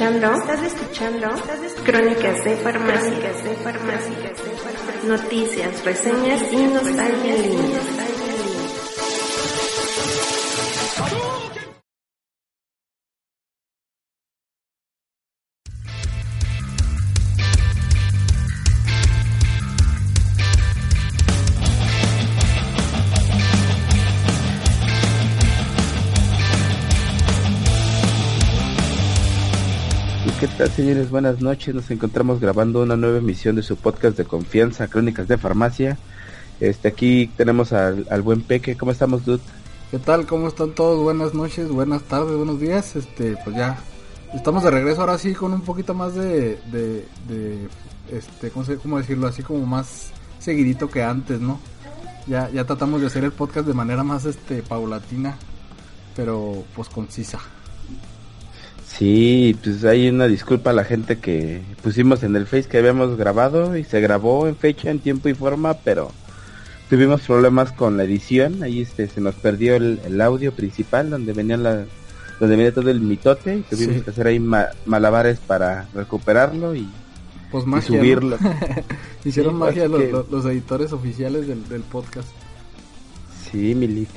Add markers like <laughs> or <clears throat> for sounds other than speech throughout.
Estás escuchando, estás escuchando, Crónicas de Farmacia, de Farmacia, Noticias, reseñas y nostalgia en línea. Señores? Buenas noches. Nos encontramos grabando una nueva emisión de su podcast de confianza, Crónicas de Farmacia. Este, aquí tenemos al, al buen Peque. ¿Cómo estamos, dude? ¿Qué tal? ¿Cómo están todos? Buenas noches, buenas tardes, buenos días. Este, pues ya estamos de regreso ahora sí con un poquito más de, de, de este, ¿cómo, se, ¿cómo decirlo? Así como más seguidito que antes, ¿no? Ya, ya tratamos de hacer el podcast de manera más, este, paulatina, pero pues concisa. Sí, pues hay una disculpa a la gente que pusimos en el Face que habíamos grabado y se grabó en fecha, en tiempo y forma, pero tuvimos problemas con la edición. Ahí este se nos perdió el, el audio principal donde venía la donde venía todo el mitote y tuvimos Sí. que hacer ahí ma- malabares para recuperarlo y, Pues y magia, ¿no? subirlo. <laughs> Hicieron Sí, magia que- los editores oficiales del, del podcast. Sí, Milik.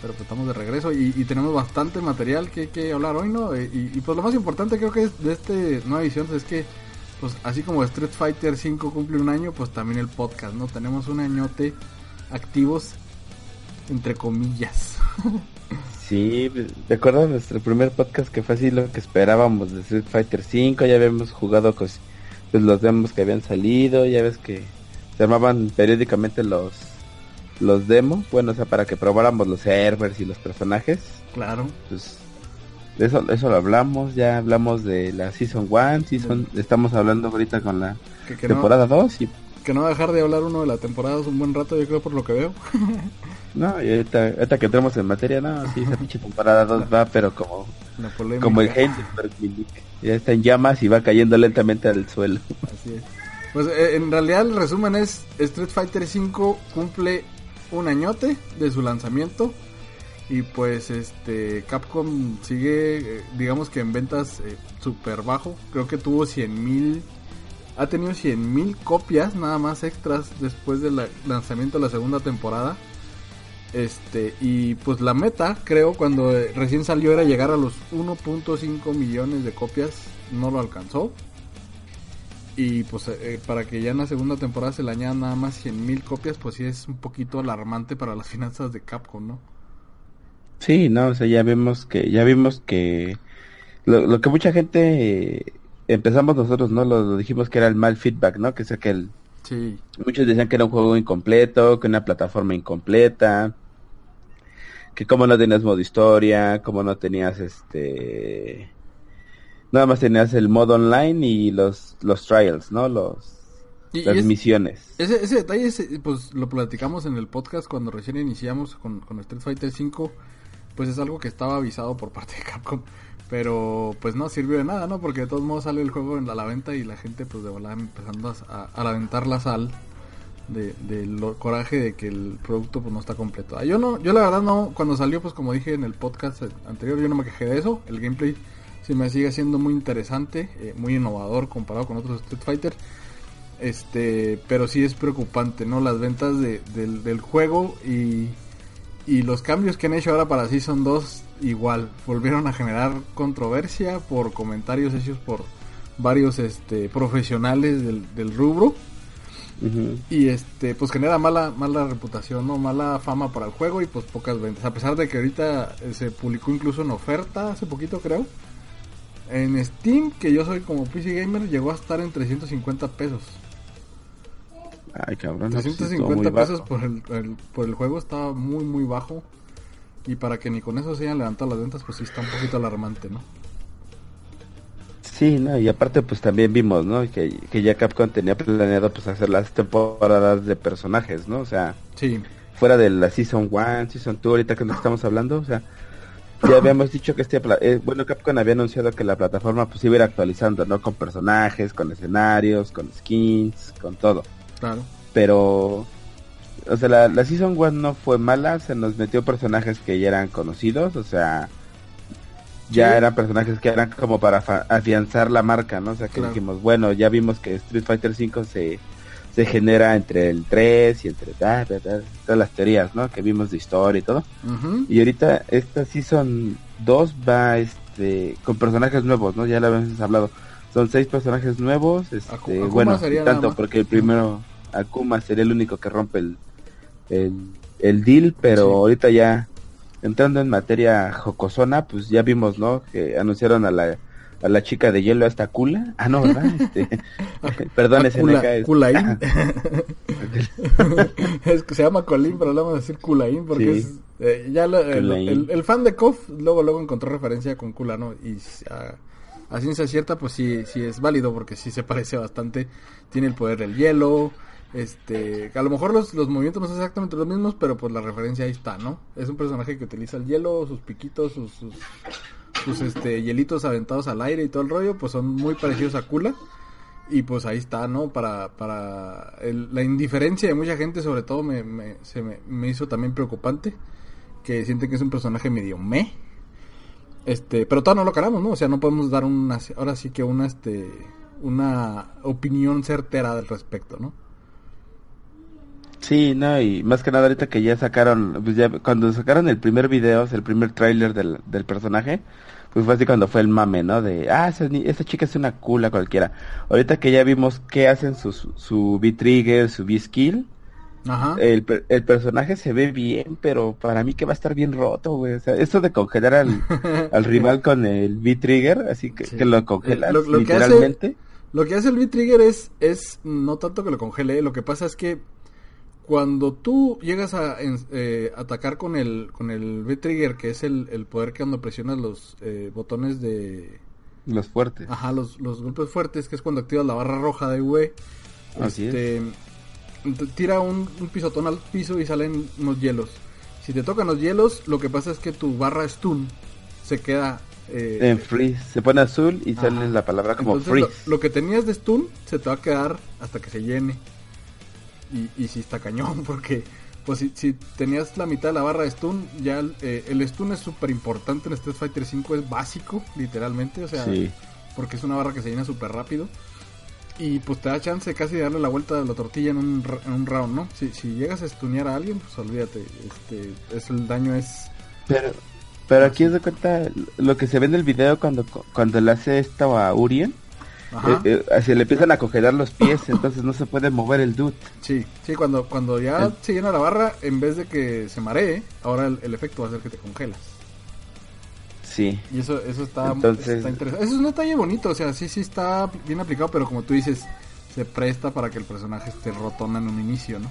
Pero pues estamos de regreso y, tenemos bastante material que, hablar hoy, ¿no? Eh, Y, pues lo más importante creo que es de este nueva edición es que, pues así como Street Fighter 5 cumple un año, pues también el podcast, ¿no? Tenemos un añote activos, entre comillas. <laughs> Sí, recuerdo nuestro primer podcast que fue así lo que esperábamos de Street Fighter 5, ya habíamos jugado pues, los demos que habían salido, ya ves que se armaban periódicamente los los demos, bueno, o sea, para que probáramos los servers y los personajes, Claro. pues de eso, eso lo hablamos, ya hablamos de la Season 1, season, estamos hablando ahorita con la Que, que, no, temporada 2 y que no va a dejar de hablar uno de la temporada un buen rato, yo creo, por lo que veo. <laughs> no, y ahorita, ahorita que entremos en materia, no, sí, esa pinche temporada 2 va, pero como. Como el Heidelberg Milik. Ya está en llamas y va cayendo lentamente al suelo. Así es. Pues eh, en realidad el resumen es Street Fighter 5 cumple un añote de su lanzamiento y pues este Capcom sigue eh, digamos que en ventas eh, super bajo. Creo que tuvo 100 mil ha tenido 100 mil copias nada más extras después del lanzamiento de la segunda temporada. Este, y pues la meta, creo, cuando eh, recién salió era llegar a los 1.5 millones de copias, no lo alcanzó. Y pues eh, para que ya en la segunda temporada se le añadan nada más 100 mil copias, pues sí es un poquito alarmante para las <laughs> finanzas de Capcom, ¿no? Sí, no, o sea, ya vemos que, ya vimos que lo, lo que mucha gente eh, empezamos nosotros, ¿no? Lo, lo dijimos que era el mal feedback, ¿no? Que es que el, Sí, muchos decían que era un juego incompleto, que una plataforma incompleta, que como no tenías modo historia, como no tenías este, nada más tenías el modo online y los, los trials, ¿no? Los, Y- y las es- misiones. Ese, ese detalle, ese, pues lo platicamos en el podcast cuando recién iniciamos con, con Street Fighter 5, pues es algo que estaba avisado por parte de Capcom, pero pues no sirvió de nada, ¿no? Porque de todos modos sale el juego en la, la venta y la gente pues de volada empezando a, a aventar la sal de, de lo coraje de que el producto pues no está completo. Ah, Yo no, yo la verdad no, cuando salió pues como dije en el podcast anterior, yo no me quejé de eso, el gameplay se me sigue siendo muy interesante, eh, muy innovador comparado con otros Street Fighter. Este, pero sí es preocupante, ¿no? Las ventas de- del, del juego y, y los cambios que han hecho ahora para Season 2 igual volvieron a generar controversia por comentarios hechos por varios este, profesionales del, del rubro y este pues genera mala mala reputación no mala fama para el juego y pues pocas ventas a pesar de que ahorita eh, se publicó incluso en oferta hace poquito creo en Steam que yo soy como PC gamer llegó a estar en 350 pesos Ay, cabrón. no, pues, sí, estuvo 350 muy pesos por el, el- por el juego estaba muy muy bajo y para que ni con eso se hayan levantado las ventas pues sí está un poquito alarmante no Sí, no, y aparte pues también vimos, ¿no? Que, que ya Capcom tenía planeado pues hacer las temporadas de personajes, ¿no? O sea, sí fuera de la Season 1, Season 2, ahorita que nos estamos hablando, o sea, ya habíamos dicho que este, eh, bueno, Capcom había anunciado que la plataforma pues iba a ir actualizando, ¿no? Con personajes, con escenarios, con skins, con todo. claro Pero, o sea, la, la Season 1 no fue mala, se nos metió personajes que ya eran conocidos, o sea, ya eran personajes que eran como para afianzar la marca, ¿no? O sea, que dijimos, bueno, ya vimos que Street Fighter 5 se, se genera entre el 3 y entre todas las teorías, ¿no? Que vimos de historia y todo. Y ahorita esta Season 2 va este con personajes nuevos, ¿no? Ya lo habíamos hablado. Son seis personajes nuevos, este, bueno, tanto porque el primero Akuma sería el único que rompe el el, deal, pero ahorita ya entrando en materia jocosona, pues ya vimos, ¿no? Que anunciaron a la, a la chica de hielo hasta Kula. Ah, no, ¿verdad? <laughs> Este, <laughs> perdón, ese es... Kulain. <laughs> es que se llama Colín, pero le vamos a decir Kulain porque es... Eh, ya el, fan de KOF luego luego encontró referencia con Kula, ¿no? Y a, a ciencia cierta, pues sí, sí es válido porque sí se parece bastante. Tiene el poder del hielo, este, a lo mejor los, los movimientos no son exactamente los mismos, pero pues la referencia ahí está, ¿no? Es un personaje que utiliza el hielo, sus piquitos, sus, sus, este, hielitos aventados al aire y todo el rollo, pues son muy parecidos a Kula. Y pues ahí está, ¿no? Para, para la indiferencia de mucha gente, sobre todo, me, me, se me, me, hizo también preocupante. Que sienten que es un personaje medio me. Este, pero todavía no lo caramos, ¿no? O sea, no podemos dar una, ahora sí que una, este, una opinión certera al respecto, ¿no? Sí, no, y más que nada ahorita que ya sacaron, pues ya cuando sacaron el primer video, el primer tráiler del, del personaje, pues fue así cuando fue el mame, ¿no? De, ah, esa, esa chica es una cula cualquiera. Ahorita que ya vimos qué hacen su, su V-Trigger, su V-Skill, El, el personaje se ve bien, pero para mí que va a estar bien roto, güey. O sea, eso de congelar al, <laughs> al rival con el V-Trigger, así que, que lo congelas lo, literalmente. Que hace, lo que hace el V-Trigger es, es no tanto que lo congele, lo que pasa es que cuando tú llegas a eh, atacar con el con el V-Trigger, que es el, poder que cuando presionas los eh, botones de... Los fuertes. Ajá, los, los golpes fuertes, que es cuando activas la barra roja de V. Así este, Tira un, pisotón al piso y salen unos hielos. Si te tocan los hielos, lo que pasa es que tu barra stun se queda... Eh, en freeze. Se pone azul y sale la palabra como freeze. lo que tenías de stun se te va a quedar hasta que se llene y, y sí está cañón, <laughs> porque pues si, si, tenías la mitad de la barra de stun, ya eh, el stun es súper importante en Street Fighter 5, es básico, literalmente, o sea, porque es una barra que se llena súper rápido. Y pues te da chance casi de darle la vuelta de la tortilla en un, en un round, ¿no? Si, si llegas a stunear a alguien, pues olvídate, este, es, el daño es... Pero, pero aquí es de cuenta lo que se ve en el video cuando, cuando le hace esto a Urien eh, eh, se le empiezan a congelar los pies, <laughs> entonces no se puede mover el dude. Sí, sí, cuando, cuando ya se llena la barra, en vez de que se maree, ahora el, efecto va a ser que te congelas. Sí. Y eso, eso está, interesante. Eso es un detalle bonito, o sea, sí, sí está bien aplicado, pero como tú dices, se presta para que el personaje esté rotona en un inicio, ¿no?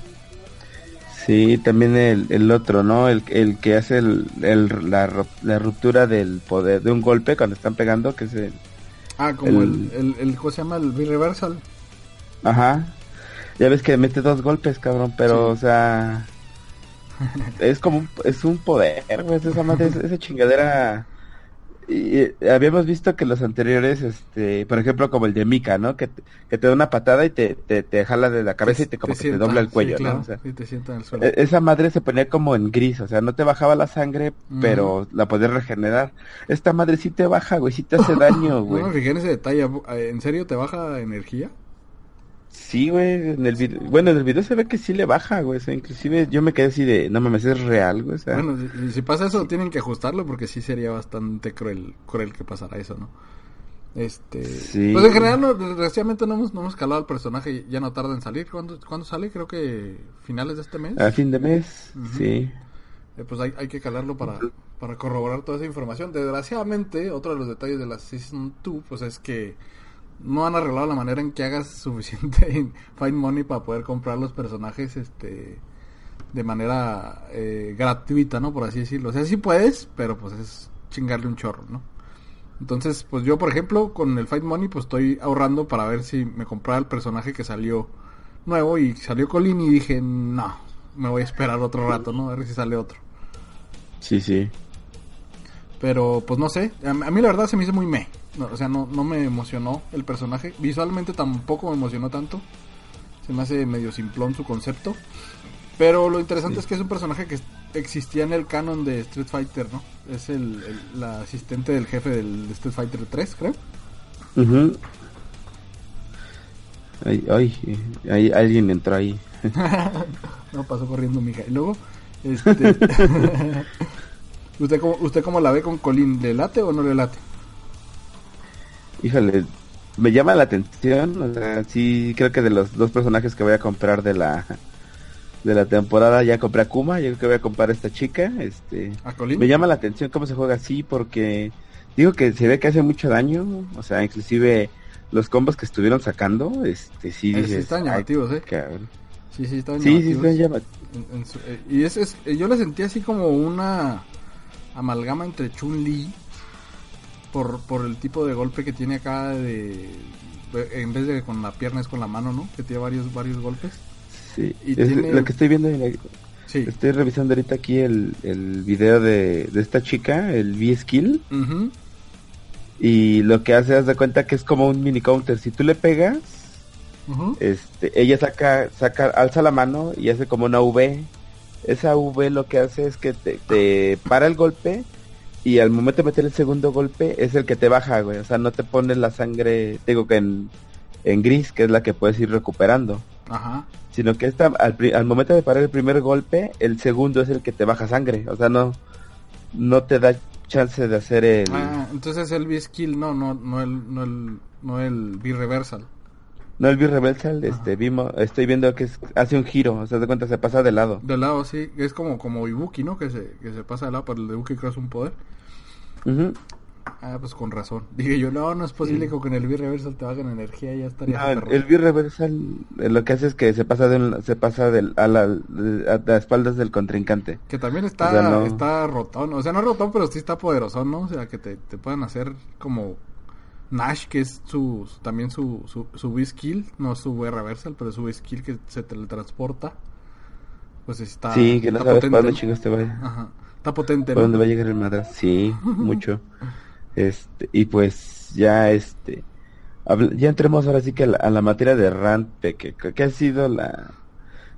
Sí, también el, el otro, ¿no? El, el que hace el, la, la, ruptura del poder de un golpe cuando están pegando, que es el, Ah, como el, el, el, ¿cómo se llama? El B-Reversal. Ajá. Ya ves que mete dos golpes, cabrón, pero, o sea... <laughs> es como, un, es un poder, güey, esa madre, esa chingadera y, habíamos visto que los anteriores, este, por ejemplo, como el de Mika, ¿no? Que, que te da una patada y te, te, te jala de la cabeza y te como que te dobla el cuello, ¿no? O sea, te sienta en el suelo. E, esa madre se ponía como en gris, o sea, no te bajaba la sangre, pero la podías regenerar. Esta madre sí te baja, güey, sí te hace daño, <laughs> güey. No me fijé en ese detalle, ¿en serio te baja energía? Sí, güey, en el video, bueno, en el video se ve que sí le baja, güey, o inclusive yo me quedé así de, no mames, es real, güey, o sea. Bueno, si, pasa eso tienen que ajustarlo porque sí sería bastante cruel, cruel que pasara eso, ¿no? Este, sí. pues en general, no, desgraciadamente no hemos, no hemos calado al personaje, ya no tarda en salir, ¿cuándo, ¿cuándo sale? Creo que finales de este mes. A fin de mes, sí. Eh, pues hay, hay que calarlo para, para corroborar toda esa información. Desgraciadamente, otro de los detalles de la Season 2, pues es que no han arreglado la manera en que hagas suficiente <laughs> Find Money para poder comprar los personajes este de manera eh, gratuita, ¿no? Por así decirlo. O sea, sí puedes, pero pues es chingarle un chorro, ¿no? Entonces, pues yo, por ejemplo, con el Fight Money, pues estoy ahorrando para ver si me compraba el personaje que salió nuevo y salió Colin y dije, no, me voy a esperar otro rato, ¿no? A ver si sale otro. Sí, sí. Pero, pues no sé, a, mí la verdad se me hizo muy me o sea, no, no me emocionó el personaje. Visualmente tampoco me emocionó tanto. Se me hace medio simplón su concepto. Pero lo interesante es que es un personaje que existía en el canon de Street Fighter, ¿no? Es el, el- la asistente del jefe del Street Fighter 3, creo. Ay, ay, ay, alguien entró ahí. <laughs> No, pasó corriendo, mija. Y luego, este... <laughs> ¿Usted cómo, ¿Usted cómo la ve con Colin? ¿Le late o no le late? Híjole, me llama la atención. O sea, sí, creo que de los dos personajes que voy a comprar de la de la temporada ya compré a Kuma. Yo creo que voy a comprar a esta chica. Este, ¿A Colin? me llama la atención cómo se juega así porque digo que se ve que hace mucho daño. O sea, inclusive los combos que estuvieron sacando, este, sí, Eh, sí están "Ay, llamativos, ¿eh? cabrón". Sí, sí, estaban Sí, sí, llamativos. están llamativos. En- en su- eh, y es, es- eh, yo la sentí así como una amalgama entre Chun-Li por, por el tipo de golpe que tiene acá de, en vez de con la pierna es con la mano, ¿no? Que tiene varios varios golpes. Sí, Y es tiene- lo que estoy viendo en el- Sí. Estoy revisando ahorita aquí el, el video de, de esta chica, el V-Skill, Ujú. y lo que hace, haz de cuenta que es como un mini counter. Si tú le pegas, este, ella saca, saca, alza la mano y hace como una V. Esa V lo que hace es que te, te para el golpe y al momento de meter el segundo golpe es el que te baja, güey. O sea, no te pone la sangre, digo que en, en gris, que es la que puedes ir recuperando. Ajá. Sino que esta, al, al momento de parar el primer golpe, el segundo es el que te baja sangre. O sea, no, no te da chance de hacer el... Ah, entonces el B-Skill, no, no, no el, no el, no el B-Reversal. No, el B-Reversal, este, vimos, estoy viendo que es- hace un giro, o sea, de cuenta se pasa de lado. De lado, sí, es como, como Ibuki, ¿no? Que se, que se pasa de lado, pero el de Ibuki creo es un poder. Ujú. Ah, pues con razón. <laughs> Dije yo, no, no es posible que con el B-Reversal te bajen energía, ya estaría No, el, súper el B-Reversal eh, lo que hace es que se pasa de un- se pasa del, a, la, a las espaldas del contrincante. Que también está, O sea, no- está rotón, o sea, no rotón, pero sí está poderoso, ¿no? O sea, que te, te puedan hacer como Nash, que es su, también su, su, su B-Skill, no su B-Reversal, pero su B-Skill que se teletransporta. Pues está, sí, que no está sabes dónde ¿no? chingos te va, Ajá, está potente, para dónde va a llegar el madras. Sí, <laughs> mucho. Este, y pues ya este, ya entremos ahora sí que a la, a la materia de rant, que, que, que ha sido la,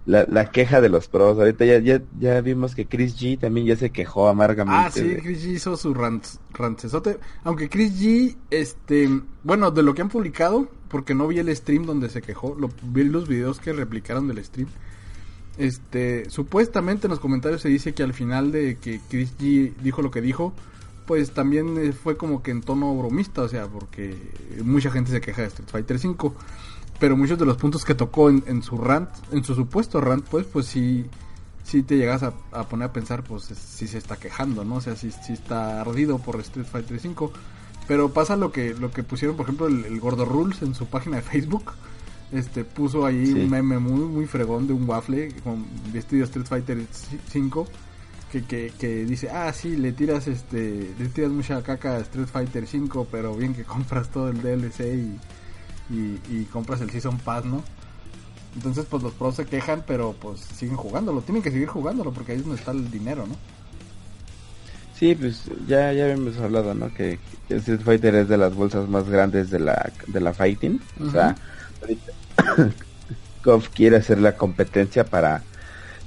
la, la queja de los pros. Ahorita ya, ya, ya vimos que Chris G también ya se quejó amargamente. Ah, sí, de- Chris G hizo su rant, rancesote. Aunque Chris G, este, bueno, de lo que han publicado, porque no vi el stream donde se quejó, lo, vi los videos que replicaron del stream. Este, supuestamente en los comentarios se dice que al final de que Chris G dijo lo que dijo, pues también eh, fue como que en tono bromista, o sea, porque mucha gente se queja de Street Fighter 5, pero muchos de los puntos que tocó en, en su rant, en su supuesto rant, pues, pues sí, sí te llegas a, a poner a pensar, pues, es- si se está quejando, ¿no? O sea, si, si está ardido por Street Fighter 5. Pero pasa lo que, lo que pusieron, por ejemplo, el, el Gordo Rules en su página de Facebook. Este, puso ahí un meme muy, muy fregón de un waffle con vestido de Street Fighter 5 que, que, que dice, ah, sí, le tiras este, le tiras mucha caca a Street Fighter 5, pero bien que compras todo el DLC y, y, y compras el Season Pass, ¿no? Entonces, pues los pros se quejan, pero pues siguen jugándolo, tienen que seguir jugándolo porque ahí es donde está el dinero, ¿no? Sí, pues ya, ya habíamos hablado, ¿no? Que que Street Fighter es de las bolsas más grandes de la, de la fighting. O sea, ahorita <coughs> KOF quiere hacer la competencia para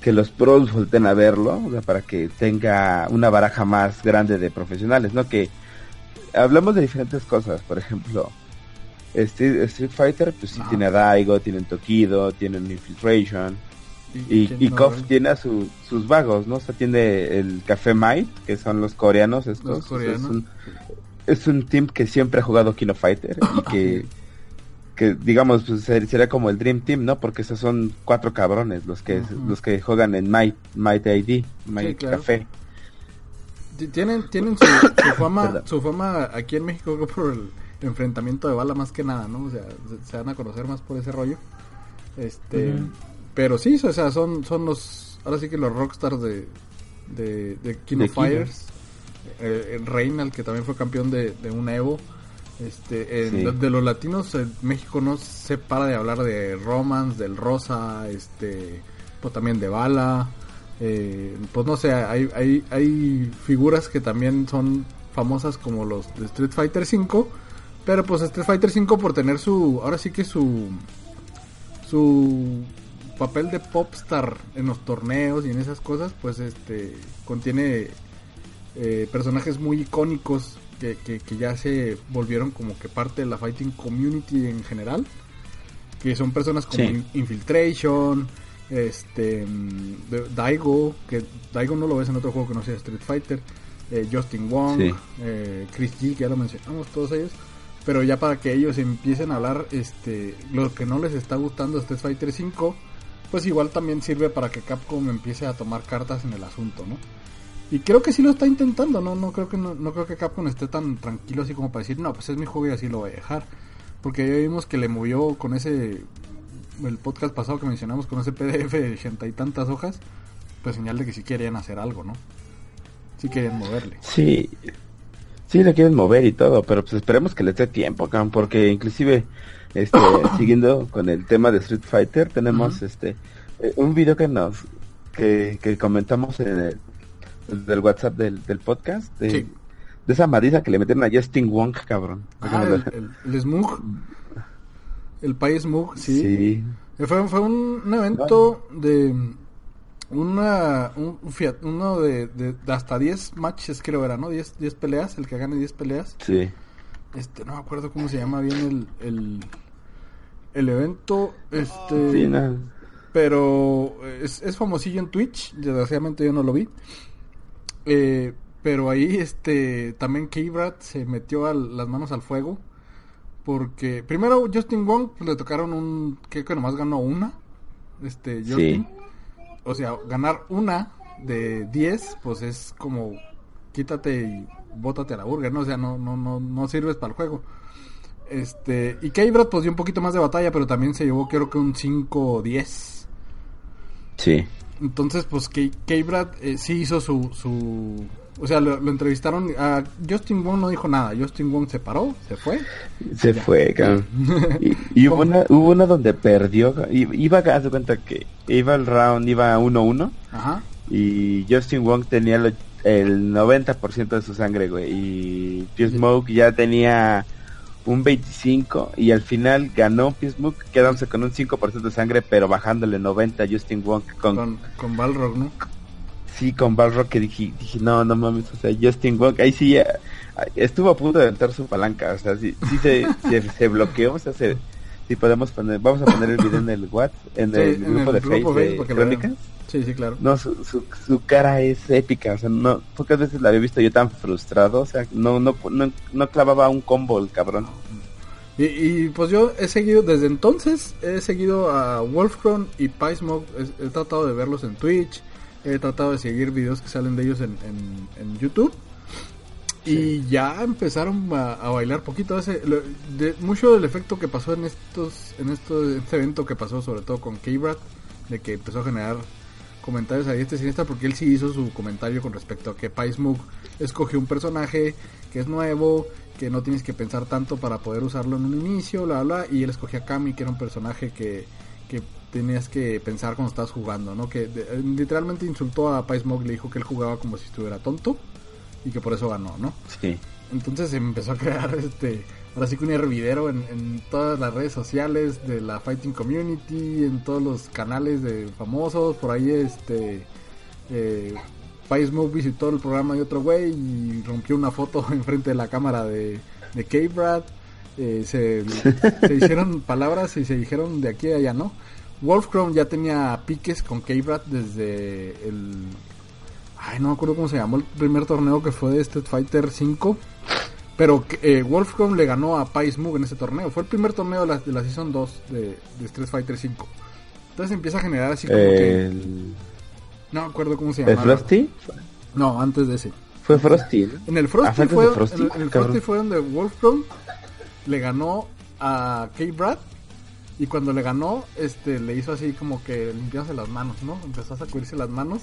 que los pros volten a verlo, o sea, para que tenga una baraja más grande de profesionales, ¿no? Que hablamos de diferentes cosas, por ejemplo, Street, Street Fighter, pues sí tiene a Daigo, tiene un Tokido, tiene Infiltration, y, y KOF tiene a su- sus vagos, ¿no? O sea, tiene el Café Might, que son los coreanos estos. Los O sea, coreanos. Es un, es un team que siempre ha jugado Kino Fighter y <laughs> que, que digamos, pues ser- sería como el Dream Team, ¿no? Porque esos son cuatro cabrones los que, los que juegan en Might, Might ID, Might claro. Café. Ti- Tienen, tienen su, su fama, <coughs> su fama aquí en México <laughs> por el enfrentamiento de bala más que nada, ¿no? O sea, se, se van a conocer más por ese rollo. Este, pero sí, o sea, son, son los, ahora sí que los rockstars de, de, de King De of Kino. Fighters. Eh, el Reynald, que también fue campeón de, de un Evo. Este, en- Sí. de, de los latinos, en México no se para de hablar de Romance, del Rosa, este, pues también de Bala. eh, pues no sé, hay, hay, hay figuras que también son famosas como los de Street Fighter 5. Pero pues Street Fighter 5 por tener su, ahora sí que su, su papel de popstar en los torneos y en esas cosas, pues este contiene eh, personajes muy icónicos que, que, ya se volvieron como que parte de la fighting community en general, que son personas como Infiltration, este Daigo, que Daigo no lo ves en otro juego que no sea Street Fighter, eh, Justin Wong, eh, Chris G, que ya lo mencionamos todos ellos pero ya para que ellos empiecen a hablar este lo que no les está gustando Street Fighter 5 pues igual también sirve para que Capcom empiece a tomar cartas en el asunto no y creo que sí lo está intentando no no creo que no, creo que Capcom esté tan tranquilo así como para decir no pues es mi juego y así lo voy a dejar porque ya vimos que le movió con ese el podcast pasado que mencionamos con ese PDF de ochenta y tantas hojas pues señal de que sí querían hacer algo no sí querían moverle. Sí Sí, le quieren mover y todo, pero pues esperemos que le dé tiempo, porque inclusive, este, <coughs> siguiendo con el tema de Street Fighter, tenemos este eh, un video que nos que, comentamos en el del WhatsApp del, del podcast de, esa madiza que le metieron a Justin Wong, cabrón. Ah, el, el, Smug. El país Smug, sí. Fue, fue un, evento de una, un, uno de, hasta 10 matches creo era, ¿no? 10, 10 peleas, el que gane 10 peleas. Sí. Este, no me acuerdo cómo se llama bien el, el, el evento, este... Sí, Pero es, es famosillo en Twitch, desgraciadamente yo no lo vi. Eh, pero ahí este también Kibrat se metió las manos al fuego. Porque primero Justin Wong pues, le tocaron un... Creo que nomás ganó una. Este, Justin. Sí o sea, ganar una de 10, pues es como quítate y bótate a la burger, ¿no? O sea, no, no, no, no sirves para el juego. Este, y K-Brad pues dio un poquito más de batalla, pero también se llevó creo que un 5-10. Sí. Entonces, pues K-Brad eh, sí hizo su, su, o sea, lo, entrevistaron. A Justin Wong no dijo nada. Justin Wong se paró, se fue. Se fue, cabrón. <laughs> y, hubo, una, hubo una donde perdió. Iba a cuenta que iba el round, iba 1-1. Ajá. Y Justin Wong tenía el 90% de su sangre, güey. Y Pure Smoke ya tenía un 25 y al final ganó Smoke quedándose con un 5% de sangre pero bajándole 90 a Justin Wong con, con, con Balrog, ¿no? Sí con Balrog que dije, dije, no, no mames, o sea, Justin Wong, ahí sí estuvo a punto de entrar su palanca, o sea, sí, sí se, <laughs> se, bloqueó, o sea, se, sí podemos poner, vamos a poner el video en el WhatsApp, en el grupo de Crónicas. Sí, sí, claro. No, su, su, su, cara es épica, o sea, no, pocas veces la había visto yo tan frustrado, o sea, no, no, no, no clavaba un combo el cabrón. Y, y, pues yo he seguido, desde entonces, he seguido a Wolfcron y Pysmog, he, he, tratado de verlos en Twitch, He tratado de seguir videos que salen de ellos en, en, YouTube. Y ya empezaron a, bailar poquito. De, mucho del efecto que pasó en estos en este evento que pasó sobre todo con k de que empezó a generar comentarios ahí este siniestra porque él sí hizo su comentario con respecto a que Paismug escogió un personaje que es nuevo, que no tienes que pensar tanto para poder usarlo en un inicio, bla bla, y él escogió a Kami que era un personaje que, que tenías que pensar cuando estabas jugando, ¿no? Que literalmente insultó a Pais Mog, le dijo que él jugaba como si estuviera tonto y que por eso ganó, ¿no? Sí. Entonces se empezó a crear <laughs> este, ahora sí que un hervidero en, en todas las redes sociales de la Fighting Community, en todos los canales de famosos, por ahí este eh, visitó el programa de otro güey y rompió una foto <laughs> enfrente de la cámara de, de K-Brad. Eh, se, <laughs> se, hicieron palabras y se dijeron de aquí a allá, ¿no? Wolfcrown ya tenía piques con k desde el... Ay, no me acuerdo cómo se llamó el primer torneo que fue de Street Fighter 5. Pero eh, Wolfcrown le ganó a Pais Mug en ese torneo. Fue el primer torneo de la, de la Season 2 de, Street Fighter 5. Entonces empieza a generar así como que... No me acuerdo cómo se llama. ¿El Frosty? No, antes de ese. Fue Frosty. En el Frosty, fue, En, el Frosty fue donde Wolfcrown le ganó a K-Brad y cuando le ganó, este, le hizo así como que limpiarse las manos, ¿no? Empezó a sacudirse las manos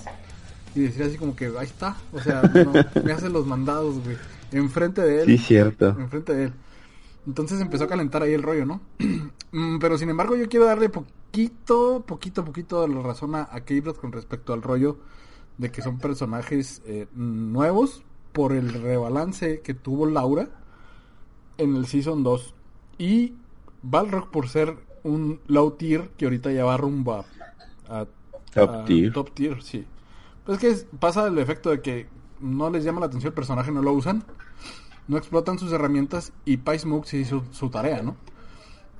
y decía así como que ahí está, o sea, <laughs> me hace los mandados, güey, enfrente de él. Sí, cierto. Enfrente de él. Entonces empezó a calentar ahí el rollo, ¿no? <clears throat> Mm, pero sin embargo yo quiero darle poquito, poquito, poquito la razón a, a con respecto al rollo de que son personajes eh, nuevos por el rebalance que tuvo Laura en el Season 2. Y Balrog por ser un low tier que ahorita ya va rumbo a a Top a tier. top tier, sí. Pues es que es- pasa el efecto de que no les llama la atención el personaje, no lo usan, no explotan sus herramientas y Pais Mook sí hizo su tarea, ¿no?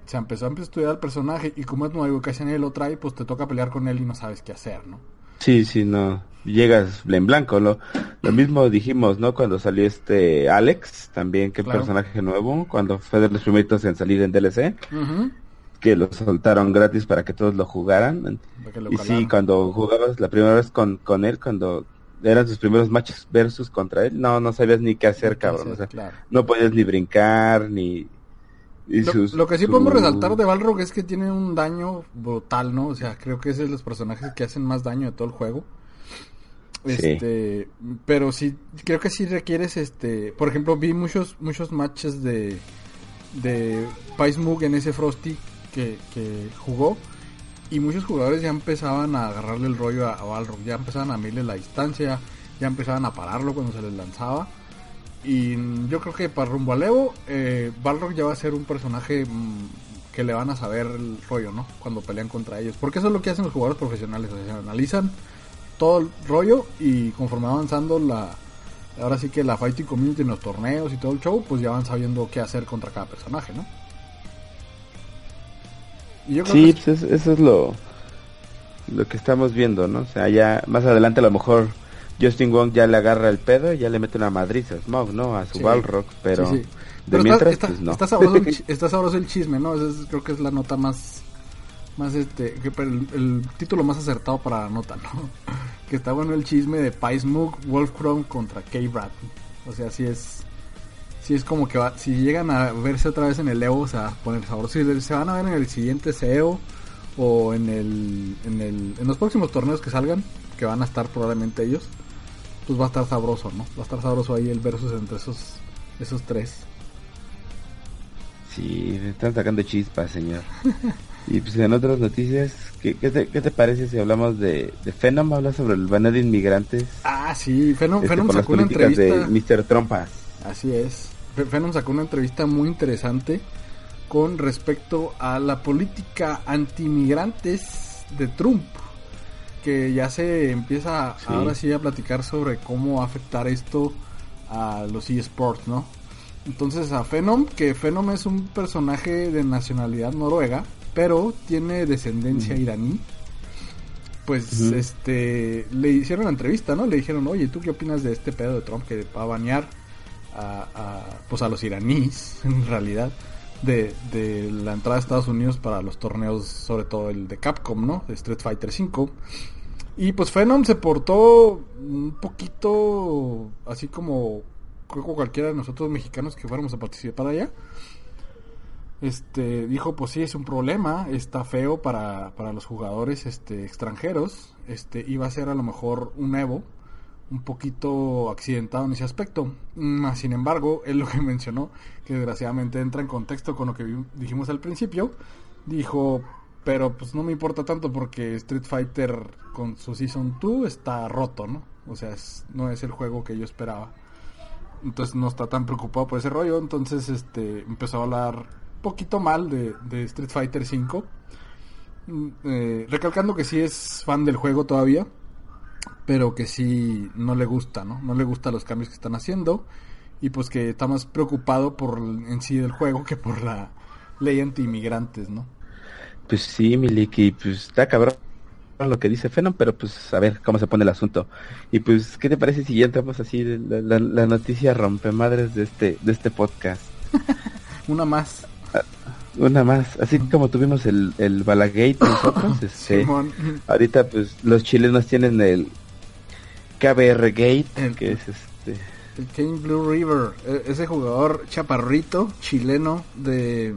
Se empezó a estudiar el personaje y como es nuevo, casi nadie lo trae, pues te toca pelear con él y no sabes qué hacer, ¿no? Sí, sí, no. Llegas en blanco, lo, lo mismo dijimos, ¿no? Cuando salió este Alex, también que Claro. personaje nuevo, cuando fue de los primeritos en salir en DLC, Ujú. Que lo soltaron gratis para que todos lo jugaran. Lo Y sí, cuando jugabas la primera vez con, con él, cuando eran sus primeros matches versus contra él, no, no sabías ni qué hacer, ¿Qué cabrón. hacer? O sea, Claro. no podías ni brincar, ni... y Lo, sus- lo que sí su- podemos resaltar de Balrog es que tiene un daño brutal, ¿no? O sea, creo que es de los personajes que hacen más daño de todo el juego. Sí. Este, pero sí, creo que sí requieres, este, por ejemplo, vi muchos, muchos matches de, de Pais Moog en ese Frosty que, que jugó y muchos jugadores ya empezaban a agarrarle el rollo a, a Balrog, ya empezaban a medirle la distancia, ya empezaban a pararlo cuando se les lanzaba. Y yo creo que para rumbo al Evo, eh, Balrog ya va a ser un personaje mm, que le van a saber el rollo, ¿no? Cuando pelean contra ellos. Porque eso es lo que hacen los jugadores profesionales. O sea, analizan todo el rollo y conforme va avanzando la... Ahora sí que la fighting community en los torneos y todo el show, pues ya van sabiendo qué hacer contra cada personaje, ¿no? Y yo creo Sí, que pues es- eso es lo, lo que estamos viendo, ¿no? O sea, ya más adelante a lo mejor Justin Wong ya le agarra el pedo y ya le mete una madriza a Smog, ¿no? A su Sí. Balrog, pero Sí, sí. de Pero mientras, está, pues no. está sabroso el, chi- <laughs> está sabroso el chisme, ¿no? Es- creo que es la nota más, más este, que el, el título más acertado para la nota, ¿no? <laughs> Que está bueno el chisme de Pais Mook, Wolfcrown contra K-Brad. O sea, sí es, sí es como que va, si llegan a verse otra vez en el Evo, o sea, poner sabroso. Si se van a ver en el siguiente CEO o en el, en el, en los próximos torneos que salgan, que van a estar probablemente ellos, pues va a estar sabroso, ¿no? Va a estar sabroso ahí el versus entre esos, esos tres. Sí, están sacando chispas, señor. y pues en otras noticias, ¿qué, qué, te, qué te parece si hablamos de, de Phenom? Habla sobre el baneo de inmigrantes Ah, sí, Venom, este, las sacó una entrevista. de Mr. Trompas. Así es. Ve- Venom sacó una entrevista muy interesante con respecto a la política antimigrantes de Trump. Que ya se empieza Sí. ahora sí a platicar sobre cómo va a afectar esto a los eSports, ¿no? Entonces a Phenom, que Phenom es un personaje de nacionalidad noruega, pero tiene descendencia iraní. Pues este le hicieron la entrevista, ¿no? Le dijeron, oye, ¿tú qué opinas de este pedo de Trump que va a banear a, pues a los iraníes, <laughs> en realidad, de, de la entrada a Estados Unidos para los torneos, sobre todo el de Capcom, ¿no? Street Fighter V. Y pues Phenom se portó un poquito así como creo que cualquiera de nosotros mexicanos que fuéramos a participar allá. Este dijo, pues sí, es un problema, está feo para, para los jugadores este, extranjeros. Este iba a ser a lo mejor un Evo un poquito accidentado en ese aspecto. Mm, Sin embargo, <laughs> él lo que mencionó, que desgraciadamente entra en contexto con lo que dijimos al principio, dijo, pero pues no me importa tanto porque Street Fighter con su Season 2 está roto, ¿no? O sea, es- no es el juego que yo esperaba. Entonces no está tan preocupado por ese rollo. Entonces este empezó a hablar poquito mal de, de Street Fighter 5. recalcando que sí es fan del juego todavía. Pero que sí no le gusta, ¿no? No le gustan los cambios que están haciendo. Y pues que está más preocupado por en sí del juego que por la ley anti-inmigrantes, ¿no? Pues sí, Miliki, pues está cabrón lo que dice Phenom, pero pues a ver cómo se pone el asunto. Y pues, ¿qué te parece si ya entramos así la, la, la noticia rompemadres de este, de este podcast? <laughs> Una más. Una más, así como tuvimos el, el Balagate nosotros, <coughs> este, ahorita pues los chilenos tienen el KBR Gate, El- que es este, El King Blue River, e- ese jugador chaparrito chileno de,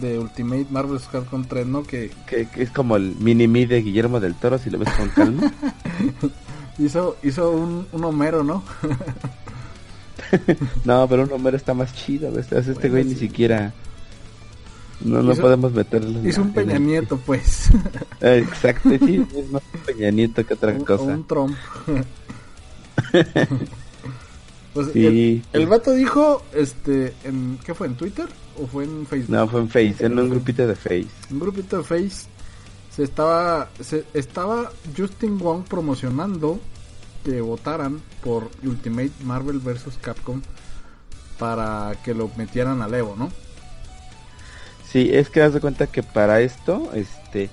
de Ultimate Marvel Capcom 3, ¿no? Que que, que es como el mini me de Guillermo del Toro, si lo ves con calma. <laughs> hizo, hizo un, un Homero, ¿no? <laughs> no, pero un Homero está más chido, este, este Bueno, güey ni siquiera... No, no podemos meterlo. la- un Peña Nieto, pues. Eh, <laughs> Exacto, sí, es más un Peña Nieto que otra o cosa. un Trump. <laughs> pues Sí. el, el vato dijo, este, en, ¿qué fue? ¿En Twitter? ¿O fue en Facebook? No, fue en Face, en un grupito de Face. un grupito de Face se estaba, se estaba Justin Wong promocionando que votaran por Ultimate Marvel vs. Capcom para que lo metieran al Evo, ¿no? Sí, es que das de cuenta que para esto, este,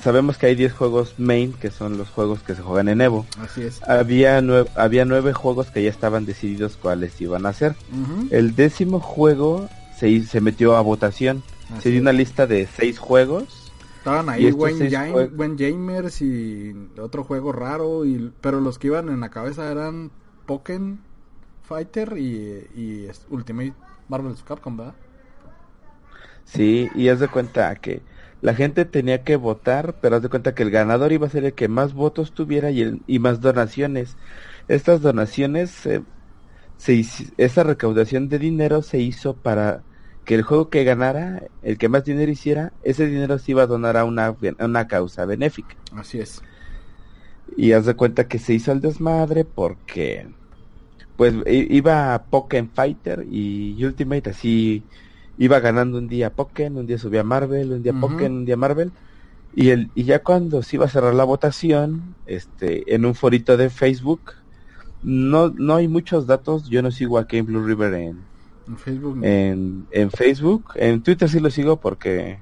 sabemos que hay 10 juegos main que son los juegos que se juegan en Evo. Así es. Había, nue había nueve juegos que ya estaban decididos cuáles iban a ser. El décimo juego se, metió a votación. Así se dio una lista de seis juegos. Estaban ahí Wayne, Wayne Jamers y otro juego raro, y, pero los que iban en la cabeza eran Pokémon Fighter y, Ultimate Marvel. Capcom, ¿verdad? Sí, y haz de cuenta que la gente tenía que votar, pero haz de cuenta que el ganador iba a ser el que más votos tuviera y, el- y más donaciones. Estas donaciones, eh, se esa recaudación de dinero se hizo para que el juego que ganara, el que más dinero hiciera, ese dinero se iba a donar a una, a una causa benéfica. Así es. Y haz de cuenta que se hizo el desmadre porque pues iba Pokémon Fighter y Ultimate así iba ganando un día Pokémon, un día subía Marvel, un día. Pokémon, un día Marvel. Y el y ya cuando se iba a cerrar la votación, este en un forito de Facebook no no hay muchos datos, yo no sigo a Game Blue River en En Facebook. en, en Facebook, en Twitter sí lo sigo porque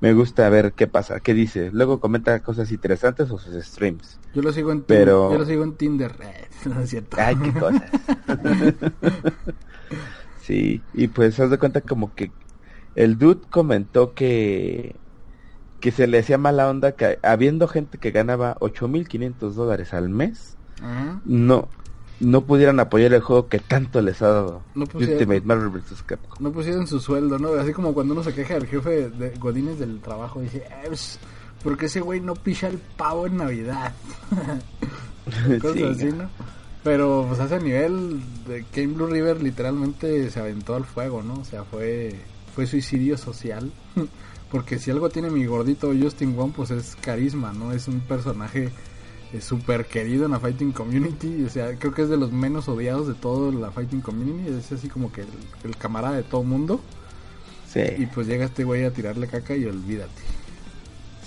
me gusta ver qué pasa, qué dice. Luego comenta cosas interesantes o sus streams. Yo lo sigo en pero- yo lo sigo en Tinder. <laughs> No es cierto. Ay, qué cosas. <laughs> sí, y pues haz de cuenta como que el dude comentó que que se le hacía mala onda que habiendo gente que ganaba 8.500 dólares al mes, Ajá. no no pudieran apoyar el juego que tanto les ha dado No pusieron- Ultimate Marvel vs. Capcom. No pusieron su sueldo, ¿no? Así como cuando uno se queja del jefe de Godines del trabajo, dice, eh, pues, ¿por qué ese güey no picha el pavo en Navidad? <laughs> <laughs> Cosas Sí, así, no. Pero pues a ese nivel, de Game Blue River literalmente se aventó al fuego, ¿no? O sea, fue, fue suicidio social. <laughs> Porque si algo tiene mi gordito Justin Wong, pues es carisma, ¿no? Es un personaje eh, súper querido en la Fighting Community. O sea, creo que es de los menos odiados de toda la Fighting Community. Es así como que el, el camarada de todo mundo. Sí. Y pues llega este güey a tirarle caca y olvídate.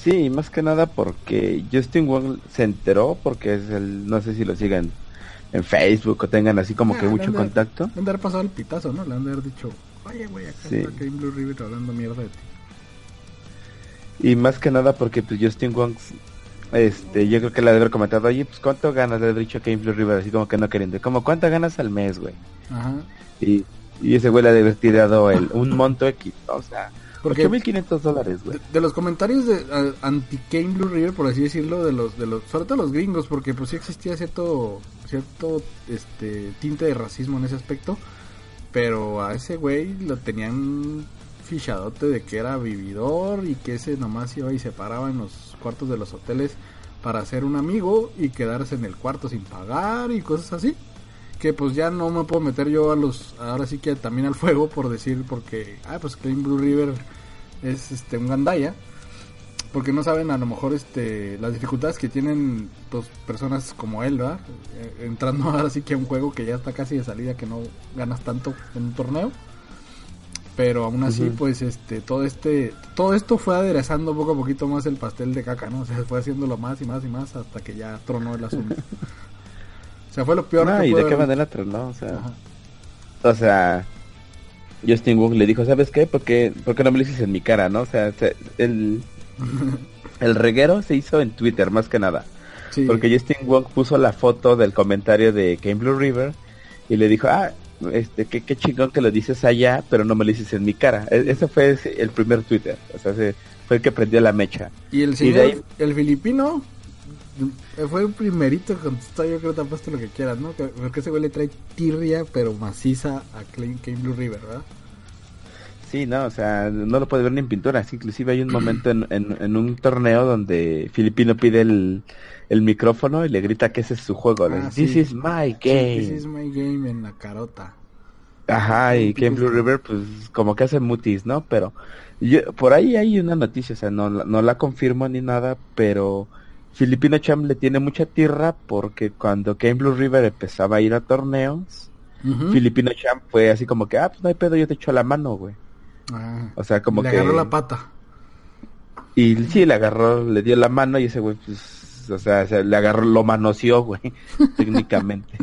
Sí, más que nada porque Justin Wong se enteró porque es el, no sé si lo sigan en Facebook o tengan así como Ah, que le mucho de- contacto. Le han de haber pasado el pitazo, ¿no? Le han de haber dicho, oye, güey, acá Sí. está Game Blue River hablando mierda de ti. Y más que nada porque pues Justin Wong, este, yo creo que le ha de haber comentado, oye, pues cuánto ganas, le ha dicho a Game Blue River, así como que no queriendo, como cuánto ganas al mes, güey. Ajá. Y, y ese güey le ha de haber tirado el, un monto X, o sea, Porque 8.500 dólares, güey. de, de los comentarios de a- anti-Game Blue River, por así decirlo, de los, de los, sobre todo los gringos, porque pues sí existía cierto, cierto, este, tinte de racismo en ese aspecto, pero a ese güey lo tenían fichadote de que era vividor y que ese nomás iba y se paraba en los cuartos de los hoteles para hacer un amigo y quedarse en el cuarto sin pagar y cosas así. Que pues ya no me puedo meter yo a los, ahora sí que también al fuego por decir, porque, ah, pues Claim Blue River es este un gandaya. Porque no saben a lo mejor este las dificultades que tienen pues, personas como él, ¿verdad? Eh, entrando <laughs> ahora sí que a un juego que ya está casi de salida, que no ganas tanto en un torneo pero aún así pues este todo este todo esto fue aderezando poco a poquito más el pastel de caca no o sea fue haciéndolo más y más y más hasta que ya tronó el asunto <laughs> o sea fue lo peor No, que y de qué manera tronó, o sea, Ajá. o sea, Justin Wong le dijo, ¿sabes qué? ¿Por qué, por qué no me lo dices en mi cara, no? O sea, se- el, <laughs> el reguero se hizo en Twitter, más que nada. Sí. Porque Justin Wong puso la foto del comentario de Game Blue River y le dijo, ah, este, qué, qué chingón que lo dices allá, pero no me lo dices en mi cara. E- ese fue el primer Twitter, o sea, ese fue el que prendió la mecha. y el y señor de ahí- el filipino fue el primerito que contestó yo creo que te han puesto lo que quieras no Que- porque ese güey le trae tirria pero maciza a Clay- Game Blue River ¿verdad? Sí, no, o sea, no lo puede ver ni en pinturas. Inclusive hay un momento en, en, en un torneo donde Filipino pide el, el micrófono y le grita que ese es su juego. le Ah, dice, This sí. is my Sí, game. This is my game en la carota Ajá, y Game Blue River, pues, como que hace mutis, ¿no? Pero yo- por ahí hay una noticia, o sea, no, no la confirmo ni nada, pero Filipino Cham le tiene mucha tierra porque cuando Game Blue River empezaba a ir a torneos. Filipino Cham fue así como que, ah, pues no hay pedo, yo te echo la mano, güey. Ah, O sea, como le que... agarró la pata Y sí, le agarró, le dio la mano y ese güey, pues, o sea, se le agarró, lo manoseó, güey, <laughs> técnicamente.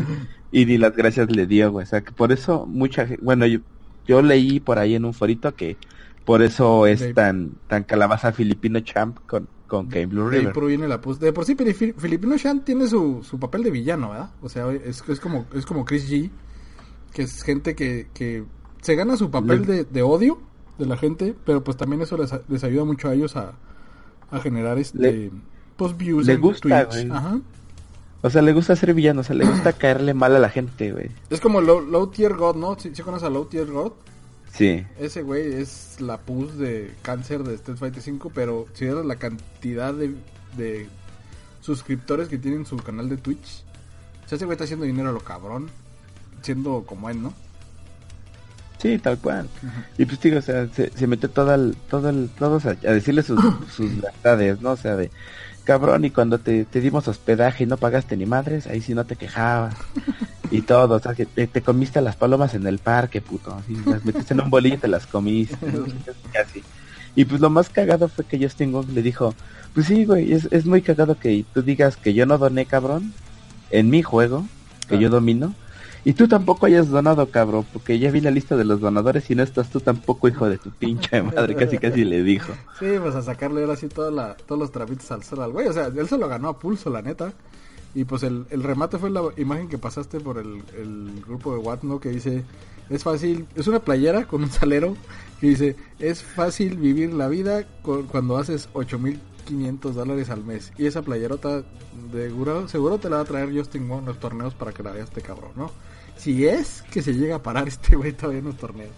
Y ni las gracias le dio, güey. O sea, que por eso mucha gente, bueno, yo, yo leí por ahí en un forito que por eso es tan tan calabaza filipino champ con, con Kane Blue De ahí River. proviene la. De por sí, Fili- Filipino Shan tiene su, su papel de villano, ¿verdad? O sea, es, es como es como Chris G, que es gente que, que se gana su papel de, de odio de la gente, pero pues también eso les, les ayuda mucho a ellos a, a generar este Le- pues views le en gusta, Twitch. Ajá. O sea, le gusta ser villano, o sea, le gusta <clears throat> caerle mal a la gente, güey. Es como low, low Tier God, ¿no? ¿Sí, sí conoces a Low Tier God? Sí. Ese güey es la pus de cáncer de Street Fighter 5, pero si vieras la cantidad de, de suscriptores que tiene en su canal de Twitch, o sea, ese güey está haciendo dinero a lo cabrón, siendo como él, ¿no? Sí, tal cual. Y pues digo, o sea, se, se metió todo el, todo el, todos a, a decirle sus, <coughs> sus verdades, ¿no? O sea, de cabrón, y cuando te, te dimos hospedaje y no pagaste ni madres, ahí sí no te quejabas. Y todo, o sea, que te, te comiste las palomas en el parque, puto. Así, las metiste en un bolillo y te las comiste. ¿no? <laughs> Casi. Y pues lo más cagado fue que Justin Wong le dijo, pues sí, güey, es, es muy cagado que tú digas que yo no doné, cabrón, en mi juego, que yo domino, y tú tampoco hayas donado, cabrón, porque ya vi la lista de los donadores y no estás tú tampoco, hijo de tu pinche madre, casi casi le dijo. Sí, pues a sacarle ahora sí toda la, todos los trapitos al sol al güey, o sea, él se lo ganó a pulso, la neta. Y pues el, remate fue la imagen que pasaste por el, grupo de Watt. Que dice, es fácil, es una playera con un salero que dice, es fácil vivir la vida cu- cuando haces 8.500 dólares al mes. Y esa playerota, de seguro, seguro te la va a traer Justin Wong los torneos para que la veas este cabrón, ¿no? Si es que se llega a parar este güey todavía en los torneos.